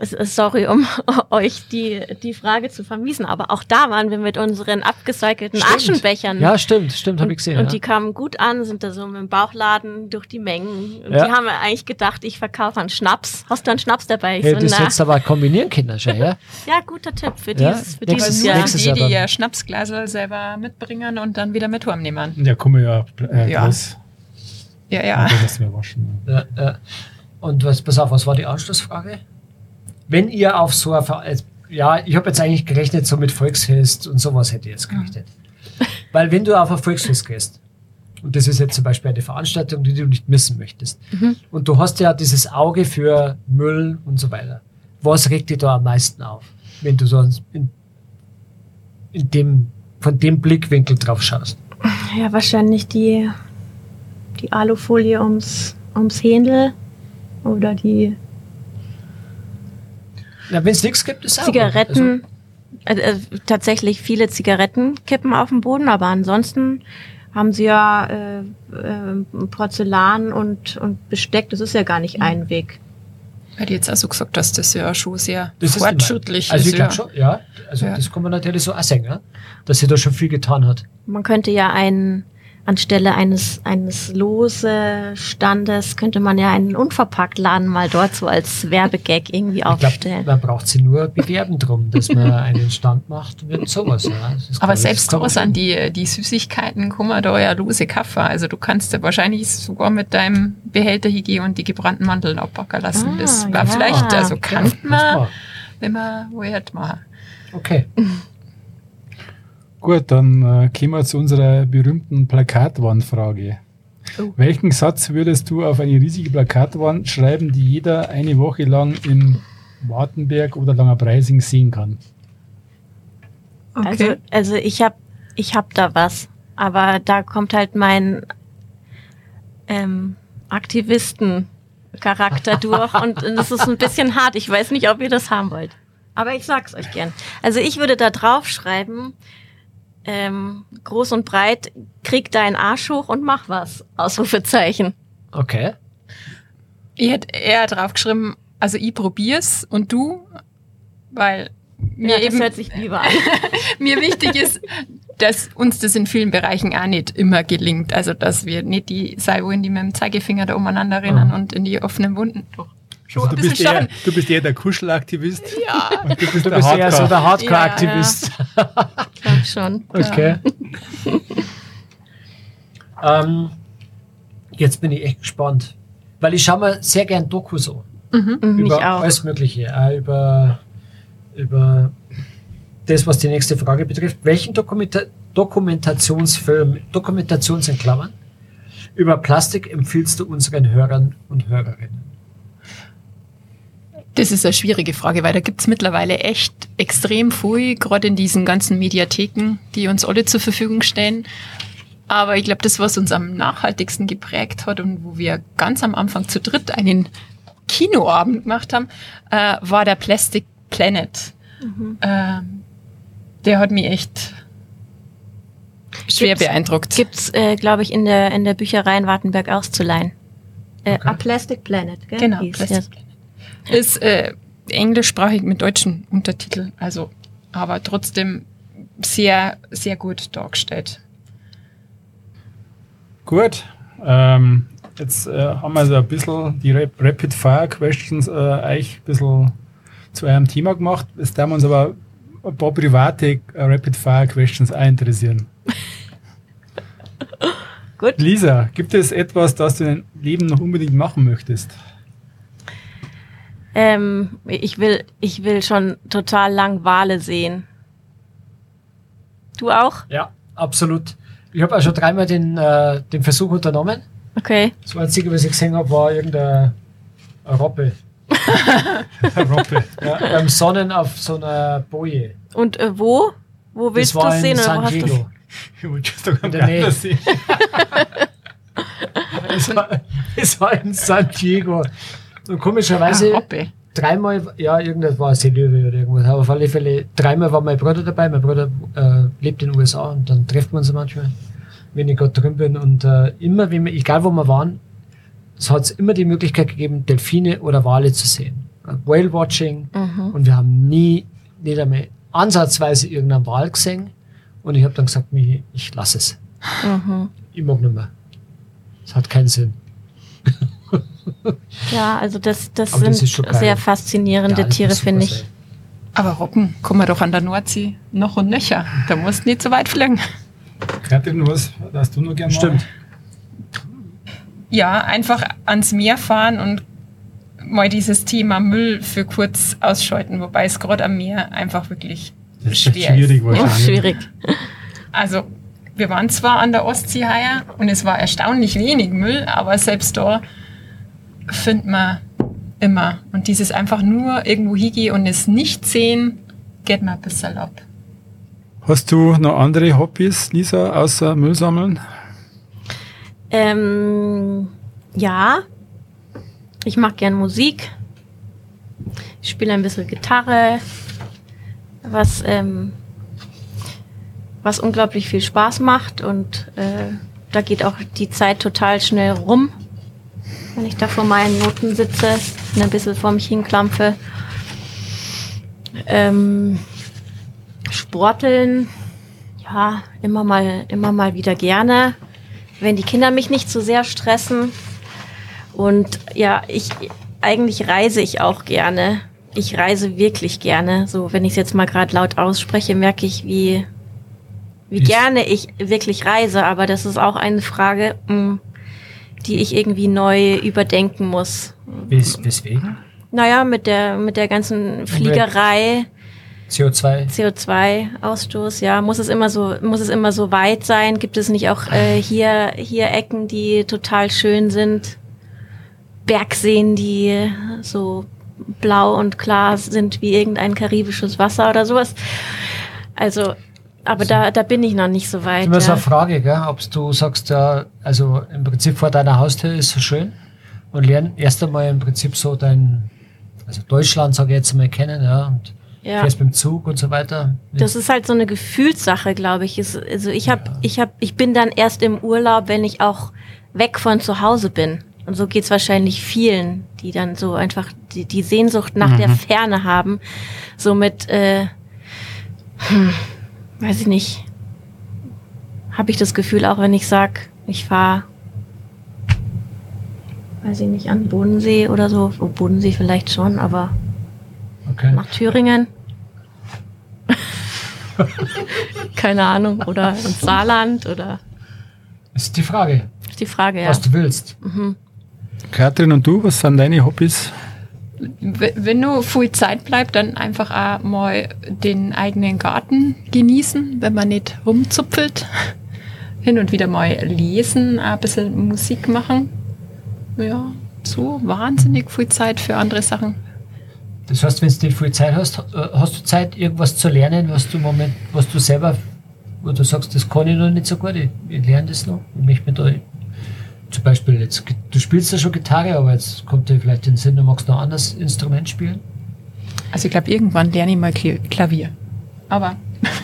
sorry, um euch die, die Frage zu vermiesen, aber auch da waren wir mit unseren abgecycelten Stimmt. Aschenbechern. Ja, stimmt, stimmt, habe und, ich gesehen. und ja. die kamen gut an, sind da so mit dem Bauchladen durch die Mengen. Und Ja. die haben eigentlich gedacht, ich verkaufe einen Schnaps. Hast du einen Schnaps dabei? Ich hey, so, das na, du aber kombinieren können schon, ja? ja, guter Tipp für Ja, dieses, für nächstes- dieses nur Jahr. nächstes die, Jahr die dann. ihr Schnapsglasel selber mitbringen und dann wieder mit heimnehmen. Ja, komm ja, äh, Ja. Ja, Ja. ja. Waschen. Ja, ja. Und was, pass auf, was war die Anschlussfrage? Wenn ihr auf so ein, Ver- äh, ja, ich habe jetzt eigentlich gerechnet, so mit Volksfest und sowas hätte ich jetzt gerechnet. Weil wenn du auf ein Volksfest gehst, und das ist jetzt zum Beispiel eine Veranstaltung, die du nicht missen möchtest, und du hast ja dieses Auge für Müll und so weiter, was regt dich da am meisten auf, wenn du so in, in dem, von dem Blickwinkel drauf schaust? Ja, wahrscheinlich die, die Alufolie ums, ums Händel oder die Na, wenn es nichts gibt, ist auch gut. Zigaretten. Also, äh, tatsächlich viele Zigarettenkippen auf dem Boden, aber ansonsten haben sie ja äh, äh, Porzellan und, und Besteck, das ist ja gar nicht ein Weg. Weil du jetzt also gesagt hast, das ja schon sehr Das ist fortschrittlich Also ich ist. glaube Ja. schon, ja. Also Ja. das kann man natürlich so auch sagen, ja? dass sie da schon viel getan hat. Man könnte ja einen, anstelle eines, eines lose Standes, könnte man ja einen Unverpacktladen mal dort so als Werbegag irgendwie Ich glaube, aufstellen. man braucht sie nur bewerben drum, dass man einen Stand macht und sowas. Ja. Aber glaub selbst was an die, die Süßigkeiten man da ja lose Kaffer. Also du kannst ja wahrscheinlich sogar mit deinem Behälter hingehen und die gebrannten Mandeln abpacken lassen. Ah, das war ja. vielleicht, also Ja, kann muss man, man. wenn man wollt machen. Okay. Gut, dann äh, kommen wir zu unserer berühmten Plakatwandfrage. Oh. Welchen Satz würdest du auf eine riesige Plakatwand schreiben, die jeder eine Woche lang in Wartenberg oder Langerpreising sehen kann? Also, also ich habe ich hab da was, aber da kommt halt mein ähm, Aktivisten-Charakter durch und das ist ein bisschen hart. Ich weiß nicht, ob ihr das haben wollt. Aber ich sag's euch gern. Also ich würde da drauf schreiben, ähm, groß und breit, krieg deinen Arsch hoch und mach was. Ausrufezeichen. Okay. Ich hätte eher drauf geschrieben, also ich probier's und du, weil mir Ja, das eben hört sich lieber an. mir wichtig ist, dass uns das in vielen Bereichen auch nicht immer gelingt. Also, dass wir nicht die sei wollen, die mit dem Zeigefinger da umeinander rennen Mhm. und in die offenen Wunden. Doch. Schon Also ein du, bisschen bist eher, du bist eher der Kuschelaktivist Ja, und du bist Du der bist eher so Hardcore. der Hardcore-Aktivist. Ich glaub schon. Okay. ähm, jetzt bin ich echt gespannt. Weil ich schaue mir sehr gern Dokus an. Mhm, Mich über auch. alles Mögliche. Auch über, über das, was die nächste Frage betrifft. Welchen Dokumenta Dokumentationsfilm, Dokumentations in Klammern, über Plastik empfiehlst du unseren Hörern und Hörerinnen? Das ist eine schwierige Frage, weil da gibt's mittlerweile echt extrem viel, gerade in diesen ganzen Mediatheken, die uns alle zur Verfügung stellen. Aber ich glaube, das, was uns am nachhaltigsten geprägt hat und wo wir ganz am Anfang zu dritt einen Kinoabend gemacht haben, äh, war der Plastic Planet. Ähm, der hat mich echt schwer Gibt's- beeindruckt. Gibt's, äh, glaube ich, in der, in der Bücherei in Wartenberg auszuleihen. Äh, Okay. A Plastic Planet, gell? Genau, Hieß, Plastic. Planet. Ist äh, englischsprachig mit deutschen Untertiteln, also aber trotzdem sehr, sehr gut dargestellt. Gut. Ähm, Jetzt äh, haben wir so ein bisschen die Rap Rapid Fire Questions äh, euch ein bisschen zu eurem Thema gemacht. Jetzt werden wir uns aber ein paar private äh, Rapid Fire Questions auch interessieren. Gut. Lisa, gibt es etwas, das du im Leben noch unbedingt machen möchtest? Ähm, ich will, ich will schon total lang Wale sehen. Du auch? Ja, absolut. Ich habe auch schon dreimal den, äh, den Versuch unternommen. Okay. Das Einzige, was ich gesehen habe, war irgendeine eine Robbe. Robbe. Ja, beim Sonnen auf so einer Boje. Und äh, wo? Wo willst das du in sehen? Oder San wo hast du Diego. Ich wollte schon sagen, In der Nähe. woanders sehen. Es war, es war in San Diego. Und komischerweise Ah, dreimal, ja, irgendwas war Seelöwe oder irgendwas, aber auf alle Fälle, dreimal war mein Bruder dabei. Mein Bruder äh, lebt in den USA und dann treffen wir uns manchmal, wenn ich gerade drin bin. Und äh, immer, wenn wir, egal wo wir waren, es hat immer die Möglichkeit gegeben, Delfine oder Wale zu sehen. Äh, Whale Watching Mhm. und wir haben nie, nicht einmal ansatzweise irgendeinen Wal gesehen. Und ich habe dann gesagt, Michi, ich lasse es. Mhm. Ich mag nicht mehr. Es hat keinen Sinn. Ja, also das, das Aber das sind ist schon geil. sehr faszinierende Ja, das Tiere, finde ich. Aber Robben kommen wir doch an der Nordsee noch und nöcher. Da musst du nicht so weit fliegen. Katrin, was das du noch gerne Stimmt. Ja, einfach ans Meer fahren und mal dieses Thema Müll für kurz ausschalten, wobei es gerade am Meer einfach wirklich Das ist schwer schwierig ist. Ja, wahrscheinlich. schwierig. Also, wir waren zwar an der Ostsee heuer und es war erstaunlich wenig Müll, aber selbst da findet man immer. Und dieses einfach nur irgendwo hingehen und es nicht sehen, geht mir ein bisschen ab. Hast du noch andere Hobbys, Lisa, außer Müll sammeln? Ähm, ja, ich mache gern Musik. Ich spiele ein bisschen Gitarre, was, ähm, was unglaublich viel Spaß macht und äh, da geht auch die Zeit total schnell rum, wenn ich da vor meinen Noten sitze und ein bisschen vor mich hinklampfe. Ähm, Sporteln, ja, immer mal, immer mal wieder gerne wenn die Kinder mich nicht zu sehr stressen. Und ja, ich eigentlich reise ich auch gerne. Ich reise wirklich gerne. So, wenn ich es jetzt mal gerade laut ausspreche, merke ich, wie, wie gerne ich wirklich reise. Aber das ist auch eine Frage, mh, die ich irgendwie neu überdenken muss. Wes weswegen? Naja, mit der, mit der ganzen Fliegerei. CO2. CO2-Ausstoß, ja, muss es immer so, muss es immer so weit sein? Gibt es nicht auch äh, hier, hier Ecken, die total schön sind? Bergseen, die so blau und klar sind wie irgendein karibisches Wasser oder sowas. Also, aber da, da bin ich noch nicht so weit. Immer so Ja. eine Frage, gell? ob du sagst, ja, also im Prinzip vor deiner Haustür ist so schön und lernen erst einmal im Prinzip so dein, also Deutschland, sage ich jetzt mal, kennen, ja, und Ja. fährst mit dem Zug und so weiter. Das ist halt so eine Gefühlssache, glaube ich. Es- Also ich habe, ich habe, ich bin dann erst im Urlaub, wenn ich auch weg von zu Hause bin. Und so geht's wahrscheinlich vielen, die dann so einfach die, die Sehnsucht nach der Ferne haben. So mit, äh, hm, weiß ich nicht, habe ich das Gefühl, auch wenn ich sag, ich fahre, weiß ich nicht, an den Bodensee oder so. Oh, Bodensee vielleicht schon, aber okay. nach Thüringen. Keine Ahnung. Oder ins Saarland oder Das ist die Frage, ist die Frage, ja. was du willst. Katrin und du, was sind deine Hobbys? Wenn nur viel Zeit bleibt, dann einfach auch mal den eigenen Garten genießen, wenn man nicht rumzupfelt. Hin und wieder mal lesen, ein bisschen Musik machen. Ja, so wahnsinnig viel Zeit für andere Sachen. Das heißt, wenn du nicht viel Zeit hast, äh, hast du Zeit, irgendwas zu lernen, was du Moment, was du selber, wo du sagst, das kann ich noch nicht so gut, ich, ich lerne das noch. Ich möchte mir da zum Beispiel jetzt, du spielst ja schon Gitarre, aber jetzt kommt dir vielleicht in den Sinn, du magst noch ein anderes Instrument spielen. Also ich glaube, irgendwann lerne ich mal Kla- Klavier. Aber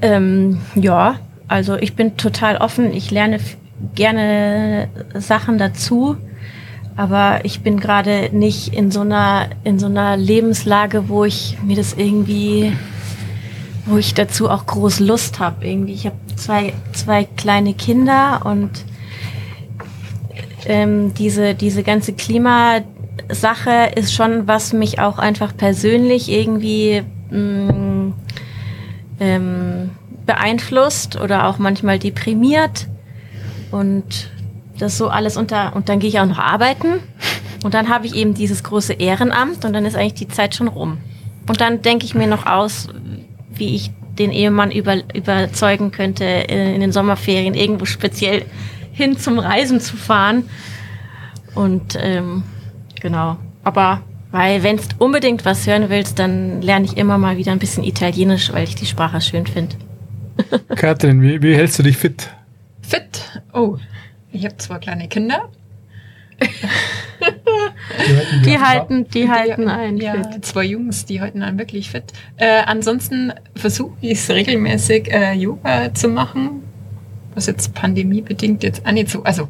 Ähm, ja, also ich bin total offen. Ich lerne gerne Sachen dazu, aber ich bin gerade nicht in so einer in so einer Lebenslage, wo ich mir das irgendwie, wo ich dazu auch groß Lust habe. Irgendwie, ich habe zwei zwei kleine Kinder und ähm, diese, diese ganze Klimasache ist schon, was mich auch einfach persönlich irgendwie mh, ähm, beeinflusst oder auch manchmal deprimiert. Und das so alles unter, und dann gehe ich auch noch arbeiten. Und dann habe ich eben dieses große Ehrenamt und dann ist eigentlich die Zeit schon rum. Und dann denke ich mir noch aus, wie ich den Ehemann über, überzeugen könnte, in, in den Sommerferien irgendwo speziell hin zum Reisen zu fahren. Und ähm, genau. Aber weil wenn du unbedingt was hören willst, dann lerne ich immer mal wieder ein bisschen Italienisch, weil ich die Sprache schön finde. Katrin, wie, wie hältst du dich fit? Fit. Oh, ich habe zwei kleine Kinder. Die halten, die halten einen ja, fit. zwei Jungs, die halten einen wirklich fit. Äh, ansonsten versuche ich es regelmäßig äh, Yoga zu machen, was jetzt pandemiebedingt jetzt auch nicht so, also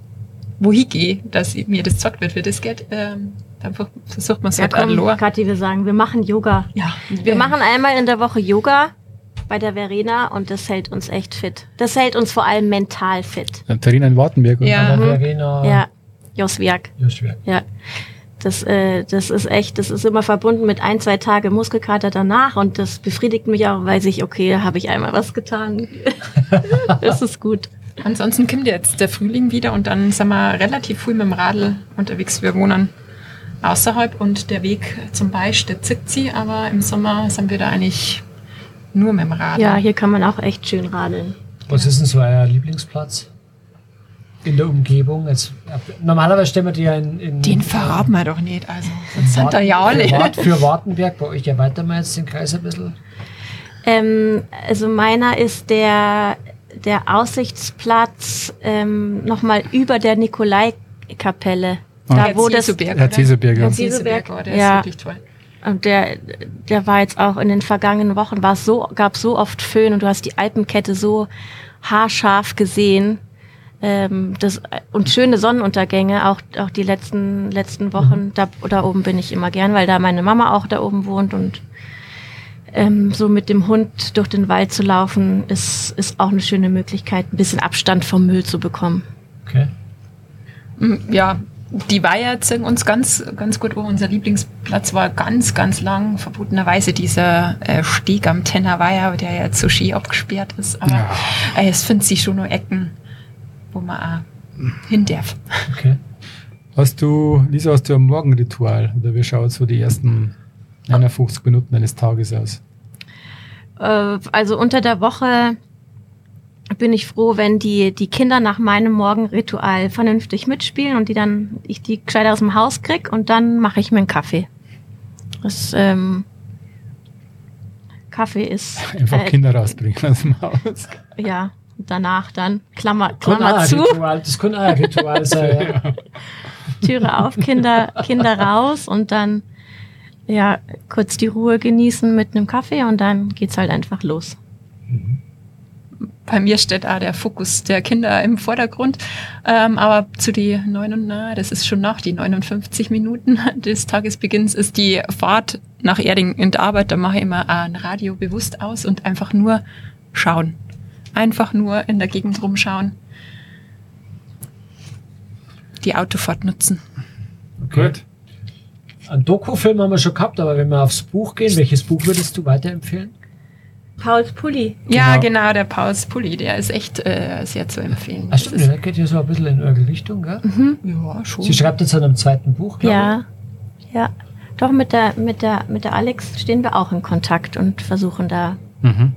wo ich gehe, dass mir das zockt wird für das Geld, ähm, ver- versucht man es Ja, halt komm, allein. Kathi, wir sagen, wir machen Yoga. Ja, Wir machen einmal in der Woche Yoga bei der Verena und das hält uns echt fit. Das hält uns vor allem mental fit. Katharina in Wartenberg. Ja. Mhm. Verena Ja, Joswiak. Joschwerk. Ja. Das, äh, das ist echt, das ist immer verbunden mit ein, zwei Tage Muskelkater danach und das befriedigt mich auch, weiß ich, okay, da habe ich einmal was getan. das ist gut. Ansonsten kommt jetzt der Frühling wieder und dann sind wir relativ früh mit dem Radl unterwegs. Wir wohnen außerhalb und der Weg zum Beispiel zickt sie, aber im Sommer sind wir da eigentlich nur mit dem Radl. Ja, hier kann man auch echt schön radeln. Was ist denn so euer Lieblingsplatz? In der Umgebung? Jetzt, normalerweise stellen wir die ja in, in Den verraten wir doch nicht, also sonst sind da ja alle. Für, Wart, für Wartenberg, bei euch erweitern wir jetzt den Kreis ein bisschen. Ähm, also meiner ist der, der Aussichtsplatz ähm, nochmal über der Nikolaikapelle. Da Herr wo das, Zieselberg, Herr oder? Zieselberger. Herr oh, der ja. ist wirklich toll. Und der, der war jetzt auch in den vergangenen Wochen, war es so, gab so oft Föhn und du hast die Alpenkette so haarscharf gesehen. Ähm, das, und schöne Sonnenuntergänge, auch, auch die letzten, letzten Wochen. Da, da oben bin ich immer gern, weil da meine Mama auch da oben wohnt und ähm, so mit dem Hund durch den Wald zu laufen, ist, ist auch eine schöne Möglichkeit, ein bisschen Abstand vom Müll zu bekommen. Okay. Mm, Ja, die Weiher zeigen uns ganz, ganz gut, wo unser Lieblingsplatz war ganz, ganz lang, verbotenerweise dieser äh, Steg am Tennerweiher, der ja jetzt so Ski abgesperrt ist. Aber Ja. äh, es findet sich schon noch Ecken, wo man auch hin darf. okay. Hast du, Lisa, hast du ein Morgenritual? Oder wie schaut so die ersten 51 Minuten eines Tages aus? Äh, also unter der Woche bin ich froh, wenn die, die Kinder nach meinem Morgenritual vernünftig mitspielen und die dann, ich die gescheit aus dem Haus krieg und dann mache ich mir einen Kaffee. Das, ähm, Kaffee ist, Einfach äh, Kinder rausbringen aus dem Haus. ja, danach dann Klammer, Klammer zu, Ritual, das kann auch ein Ritual sein. Ja. Türe auf, Kinder, Kinder raus und dann, ja, kurz die Ruhe genießen mit einem Kaffee und dann geht's halt einfach los. Bei mir steht auch der Fokus der Kinder im Vordergrund. Ähm, aber zu die neun, na, das ist schon nach die 59 Minuten des Tagesbeginns ist die Fahrt nach Erding in der Arbeit. Da mache ich immer ein Radio bewusst aus und einfach nur schauen. Einfach nur in der Gegend rumschauen. Die Autofahrt nutzen. Okay. Gut. Ein Dokufilm haben wir schon gehabt, aber wenn wir aufs Buch gehen, welches Buch würdest du weiterempfehlen? Pauls Pulli. Ja, Genau. genau, der Paus Pulli, der ist echt äh, sehr zu empfehlen. Ach stimmt, der geht ja so ein bisschen in eure Richtung, gell? Mhm. ja, schon. Sie schreibt jetzt an einem zweiten Buch, glaube Ja, ja. Doch mit der, mit der, mit der Alex stehen wir auch in Kontakt und versuchen da Mhm.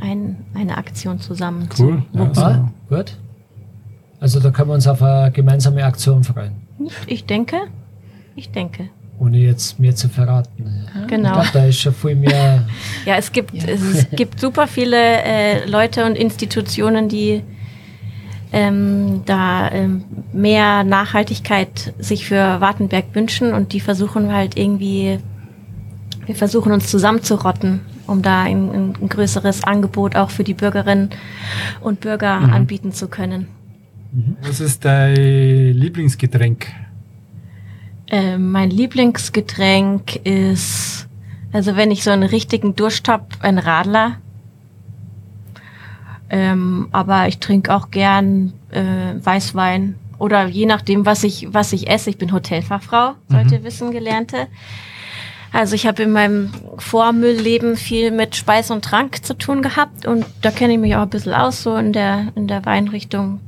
Ein, eine Aktion zusammen Cool. zu Ja. Ah, gut. Also da können wir uns auf eine gemeinsame Aktion freuen, Ich denke, ich denke. ohne jetzt mehr zu verraten. Ich Genau. glaube, da ist schon viel mehr. Ja, es gibt, Ja. es gibt super viele äh, Leute und Institutionen, die ähm, da ähm, mehr Nachhaltigkeit sich für Wartenberg wünschen und die versuchen halt irgendwie, wir versuchen uns zusammenzurotten, um da ein, ein, größeres Angebot auch für die Bürgerinnen und Bürger Mhm. anbieten zu können. Was ist dein Lieblingsgetränk? Äh, mein Lieblingsgetränk ist, also wenn ich so einen richtigen Durst hab, ein Radler. Ähm, aber ich trinke auch gern äh, Weißwein oder je nachdem, was ich, was ich esse. Ich bin Hotelfachfrau, sollte ihr wissen, gelernte. Also ich habe in meinem Vormüllleben viel mit Speis und Trank zu tun gehabt und da kenne ich mich auch ein bisschen aus, so in der, in der Weinrichtung.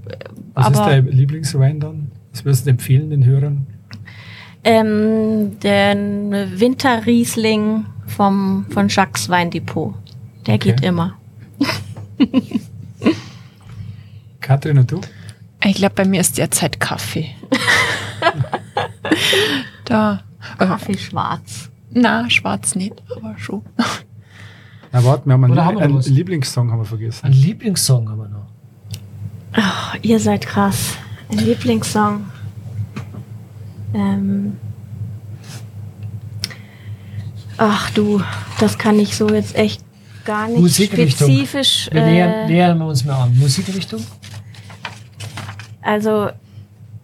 Was ist Aber dein Lieblingswein dann? Was würdest du empfehlen den Hörern? ähm, der Winterriesling vom, von Jacques Weindepot. Der Okay. geht immer. Katrin und du? Ich glaube, bei mir ist derzeit Kaffee. da. Kaffee schwarz. Na, schwarz nicht, aber schon. Na warte, wir haben einen, Oder haben wir einen noch was? Lieblingssong haben wir vergessen. Ein Lieblingssong haben wir noch. Oh, ihr seid krass. Ein Lieblingssong. Ähm. Ach du, das kann ich so jetzt echt gar nicht Musikrichtung. spezifisch. Wir äh, nähern, nähern wir uns mal an. Musikrichtung? Also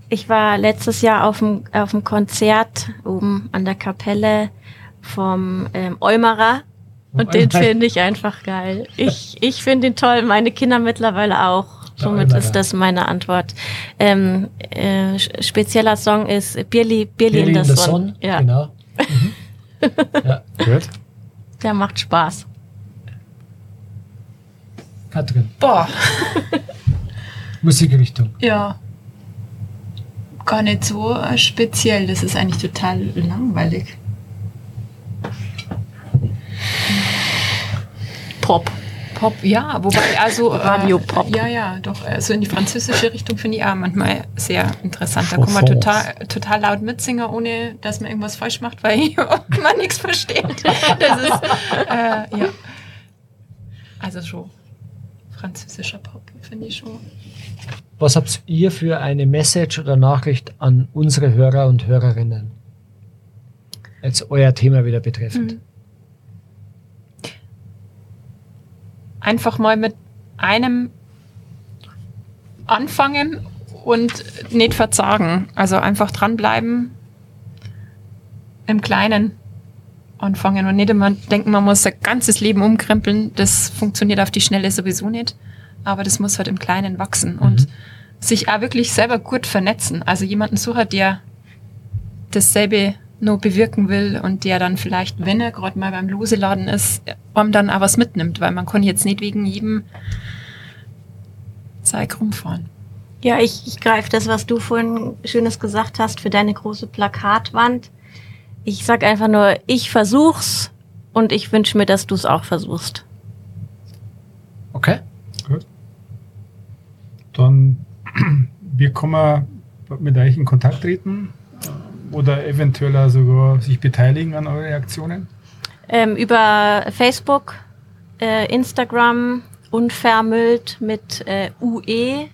ich war letztes Jahr auf dem, auf dem Konzert oben an der Kapelle vom ähm, Eumerer und den finde ich einfach geil. Ich, ich finde ihn toll, meine Kinder mittlerweile auch. Somit ist das meine Antwort. Ähm, äh, spezieller Song ist Birli, Birli, in der Sonne. Ja, Genau. Mhm. ja. Gut. der macht Spaß. Katrin, Boah, Musikrichtung. ja. Gar nicht so äh, speziell. Das ist eigentlich total langweilig. Pop. Pop, ja, wobei also Radio-Pop. Äh, ja, ja, doch. Also in die französische Richtung finde ich auch manchmal sehr interessant. Da kann man total, total laut mitsingen, ohne dass man irgendwas falsch macht, weil man nichts versteht. Das ist äh, ja. Also schon französischer Pop finde ich schon. Was habt ihr für eine Message oder Nachricht an unsere Hörer und Hörerinnen? Jetzt euer Thema wieder betreffend. Mhm. Einfach mal mit einem anfangen und nicht verzagen. Also einfach dranbleiben, im Kleinen anfangen und nicht immer denken, man muss sein ganzes Leben umkrempeln. Das funktioniert auf die Schnelle sowieso nicht. Aber das muss halt im Kleinen wachsen und sich auch wirklich selber gut vernetzen. Also jemanden suchen, der dasselbe nur bewirken will und der dann vielleicht, wenn er gerade mal beim Loseladen ist, einem dann auch was mitnimmt, weil man kann jetzt nicht wegen jedem Zeig rumfahren. Ja, ich, ich greife das, was du vorhin Schönes gesagt hast, für deine große Plakatwand. Ich sag einfach nur, ich versuch's und ich wünsche mir, dass du es auch versuchst. Okay. Gut. Dann, wie kann man mit euch in Kontakt treten? Oder eventuell sogar sich beteiligen an euren Aktionen? Ähm, über Facebook, äh, Instagram, unvermüllt mit äh, UE,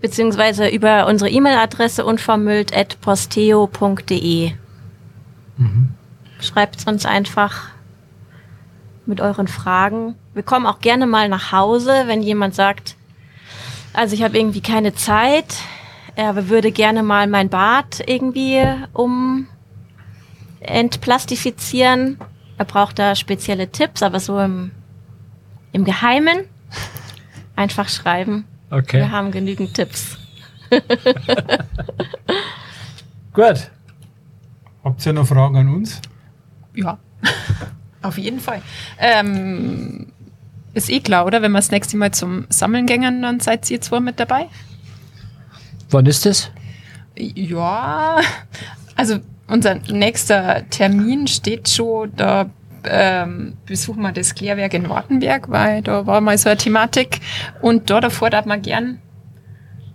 beziehungsweise über unsere E-Mail-Adresse unvermüllt.posteo.de. Schreibt uns einfach mit euren Fragen. Wir kommen auch gerne mal nach Hause, wenn jemand sagt, also ich habe irgendwie keine Zeit, er würde gerne mal mein Bad irgendwie um entplastifizieren. Er braucht da spezielle Tipps, aber so im, im Geheimen einfach schreiben. Okay. Wir haben genügend Tipps. Gut. Habt ihr noch Fragen an uns? Ja, auf jeden Fall. Ähm, ist eh klar, oder? Wenn wir das nächste Mal zum Sammeln gängen, dann seid ihr zwar mit dabei. Wann ist das? Ja, also unser nächster Termin steht schon, da ähm, besuchen wir das Klärwerk in Wartenberg, weil da war mal so eine Thematik und da davor darf man gern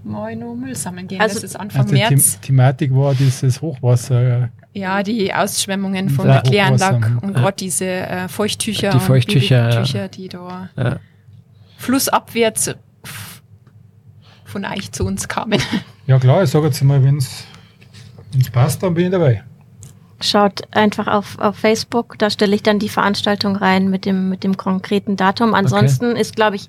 mal noch Müll sammeln gehen. Also- das ist Anfang Also die März. The Thematik war dieses Hochwasser. Ja, die Ausschwemmungen von Ja, der Kläranlage und ja. gerade diese äh, Feuchttücher, Die Feuchttücher, und ja. Die da Ja. flussabwärts von euch zu uns kamen. Ja klar, ich sage jetzt mal, wenn es passt, dann bin ich dabei. Schaut einfach auf, auf Facebook, da stelle ich dann die Veranstaltung rein mit dem, mit dem konkreten Datum. Ansonsten ist, glaube ich,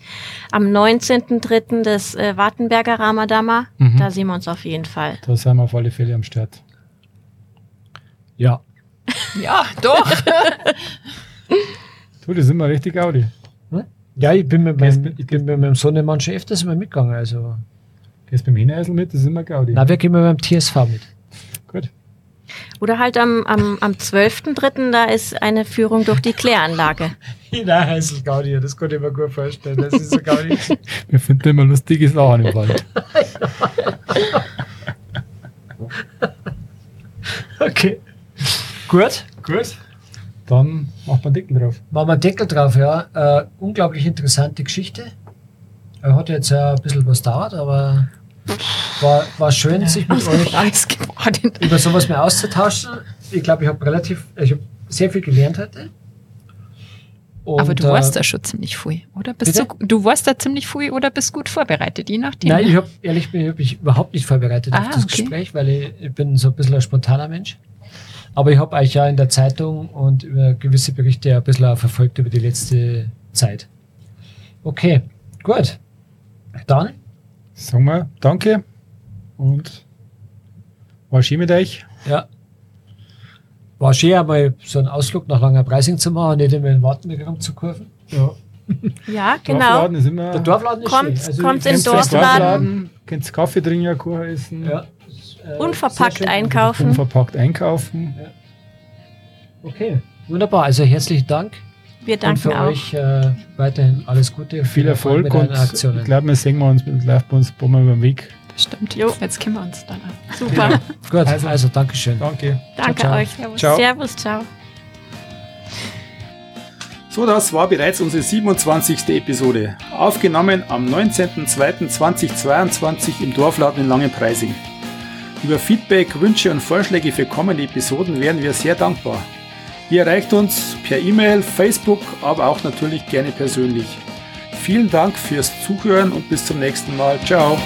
am 19.03. das äh, Wartenberger Ramadama. Mhm. Da sehen wir uns auf jeden Fall. Da sind wir auf alle Fälle am Start. Ja. ja, doch. Du, das sind wir richtig Audi. Ja, ich bin mit meinem, ich bin mit meinem Sohnemann schon öfters mal mitgegangen. Also Gehst beim Hineisel mit, das ist immer Gaudi. Na, wir gehen mal beim TSV mit. Gut. Oder halt am, am, am 12.3. da ist eine Führung durch die Kläranlage. Hineisel Gaudi, das konnte ich mir gut vorstellen. Das ist so Gaudi. Wir finden immer lustiges Lachen im Wald. okay. Gut. Gut. Dann macht man Deckel drauf. Machen wir einen Deckel drauf, ja. Äh, unglaublich interessante Geschichte. Er hat jetzt ja ein bisschen was dauert, aber war, war schön, sich mit euch Alles geworden. über sowas mehr auszutauschen. Ich glaube, ich habe relativ, ich habe sehr viel gelernt heute. Und, Aber du äh, warst da schon ziemlich viel, oder? Bist du, Bitte? du warst da ziemlich viel oder bist gut vorbereitet, je nachdem. Nein, ich habe ehrlich bin ich hab mich überhaupt nicht vorbereitet Ah, auf das okay. Gespräch, weil ich, ich bin so ein bisschen ein spontaner Mensch. Aber ich habe euch ja in der Zeitung und über gewisse Berichte ein bisschen verfolgt über die letzte Zeit. Okay, gut. Dann, Sagen wir Danke und war schön mit euch. ja. War schön, einmal so einen Ausflug nach langer Preising zu machen, nicht immer in Wartenberg rumzukurven. Ja. Ja, genau. Dorfladen ist immer. Der Dorfladen ist Kommt- schön. Also kommt in Könnt ihr Dorfladen. Könnt Kaffee trinken, Kuchen essen, Ja. Äh, Unverpackt einkaufen. unverpackt einkaufen. Okay, wunderbar. Also herzlichen Dank. Wir und danken für auch. euch äh, weiterhin alles Gute. Viel Erfolg mit und Aktionen. ich glaube, wir sehen wir uns mit Live bei uns ein paar Mal über den Weg. Das stimmt. Jo. Jetzt kennen wir uns dann auch. Super. Gut, Also- also, Dankeschön. Danke. Danke ciao. euch. Servus. Ciao. Servus, ciao. So, das war bereits unsere 27. Episode. Aufgenommen am 19.02.2022 im Dorfladen in Langenpreising. Über Feedback, Wünsche und Vorschläge für kommende Episoden wären wir sehr dankbar. Ihr erreicht uns per E-Mail, Facebook, aber auch natürlich gerne persönlich. Vielen Dank fürs Zuhören und bis zum nächsten Mal. Ciao.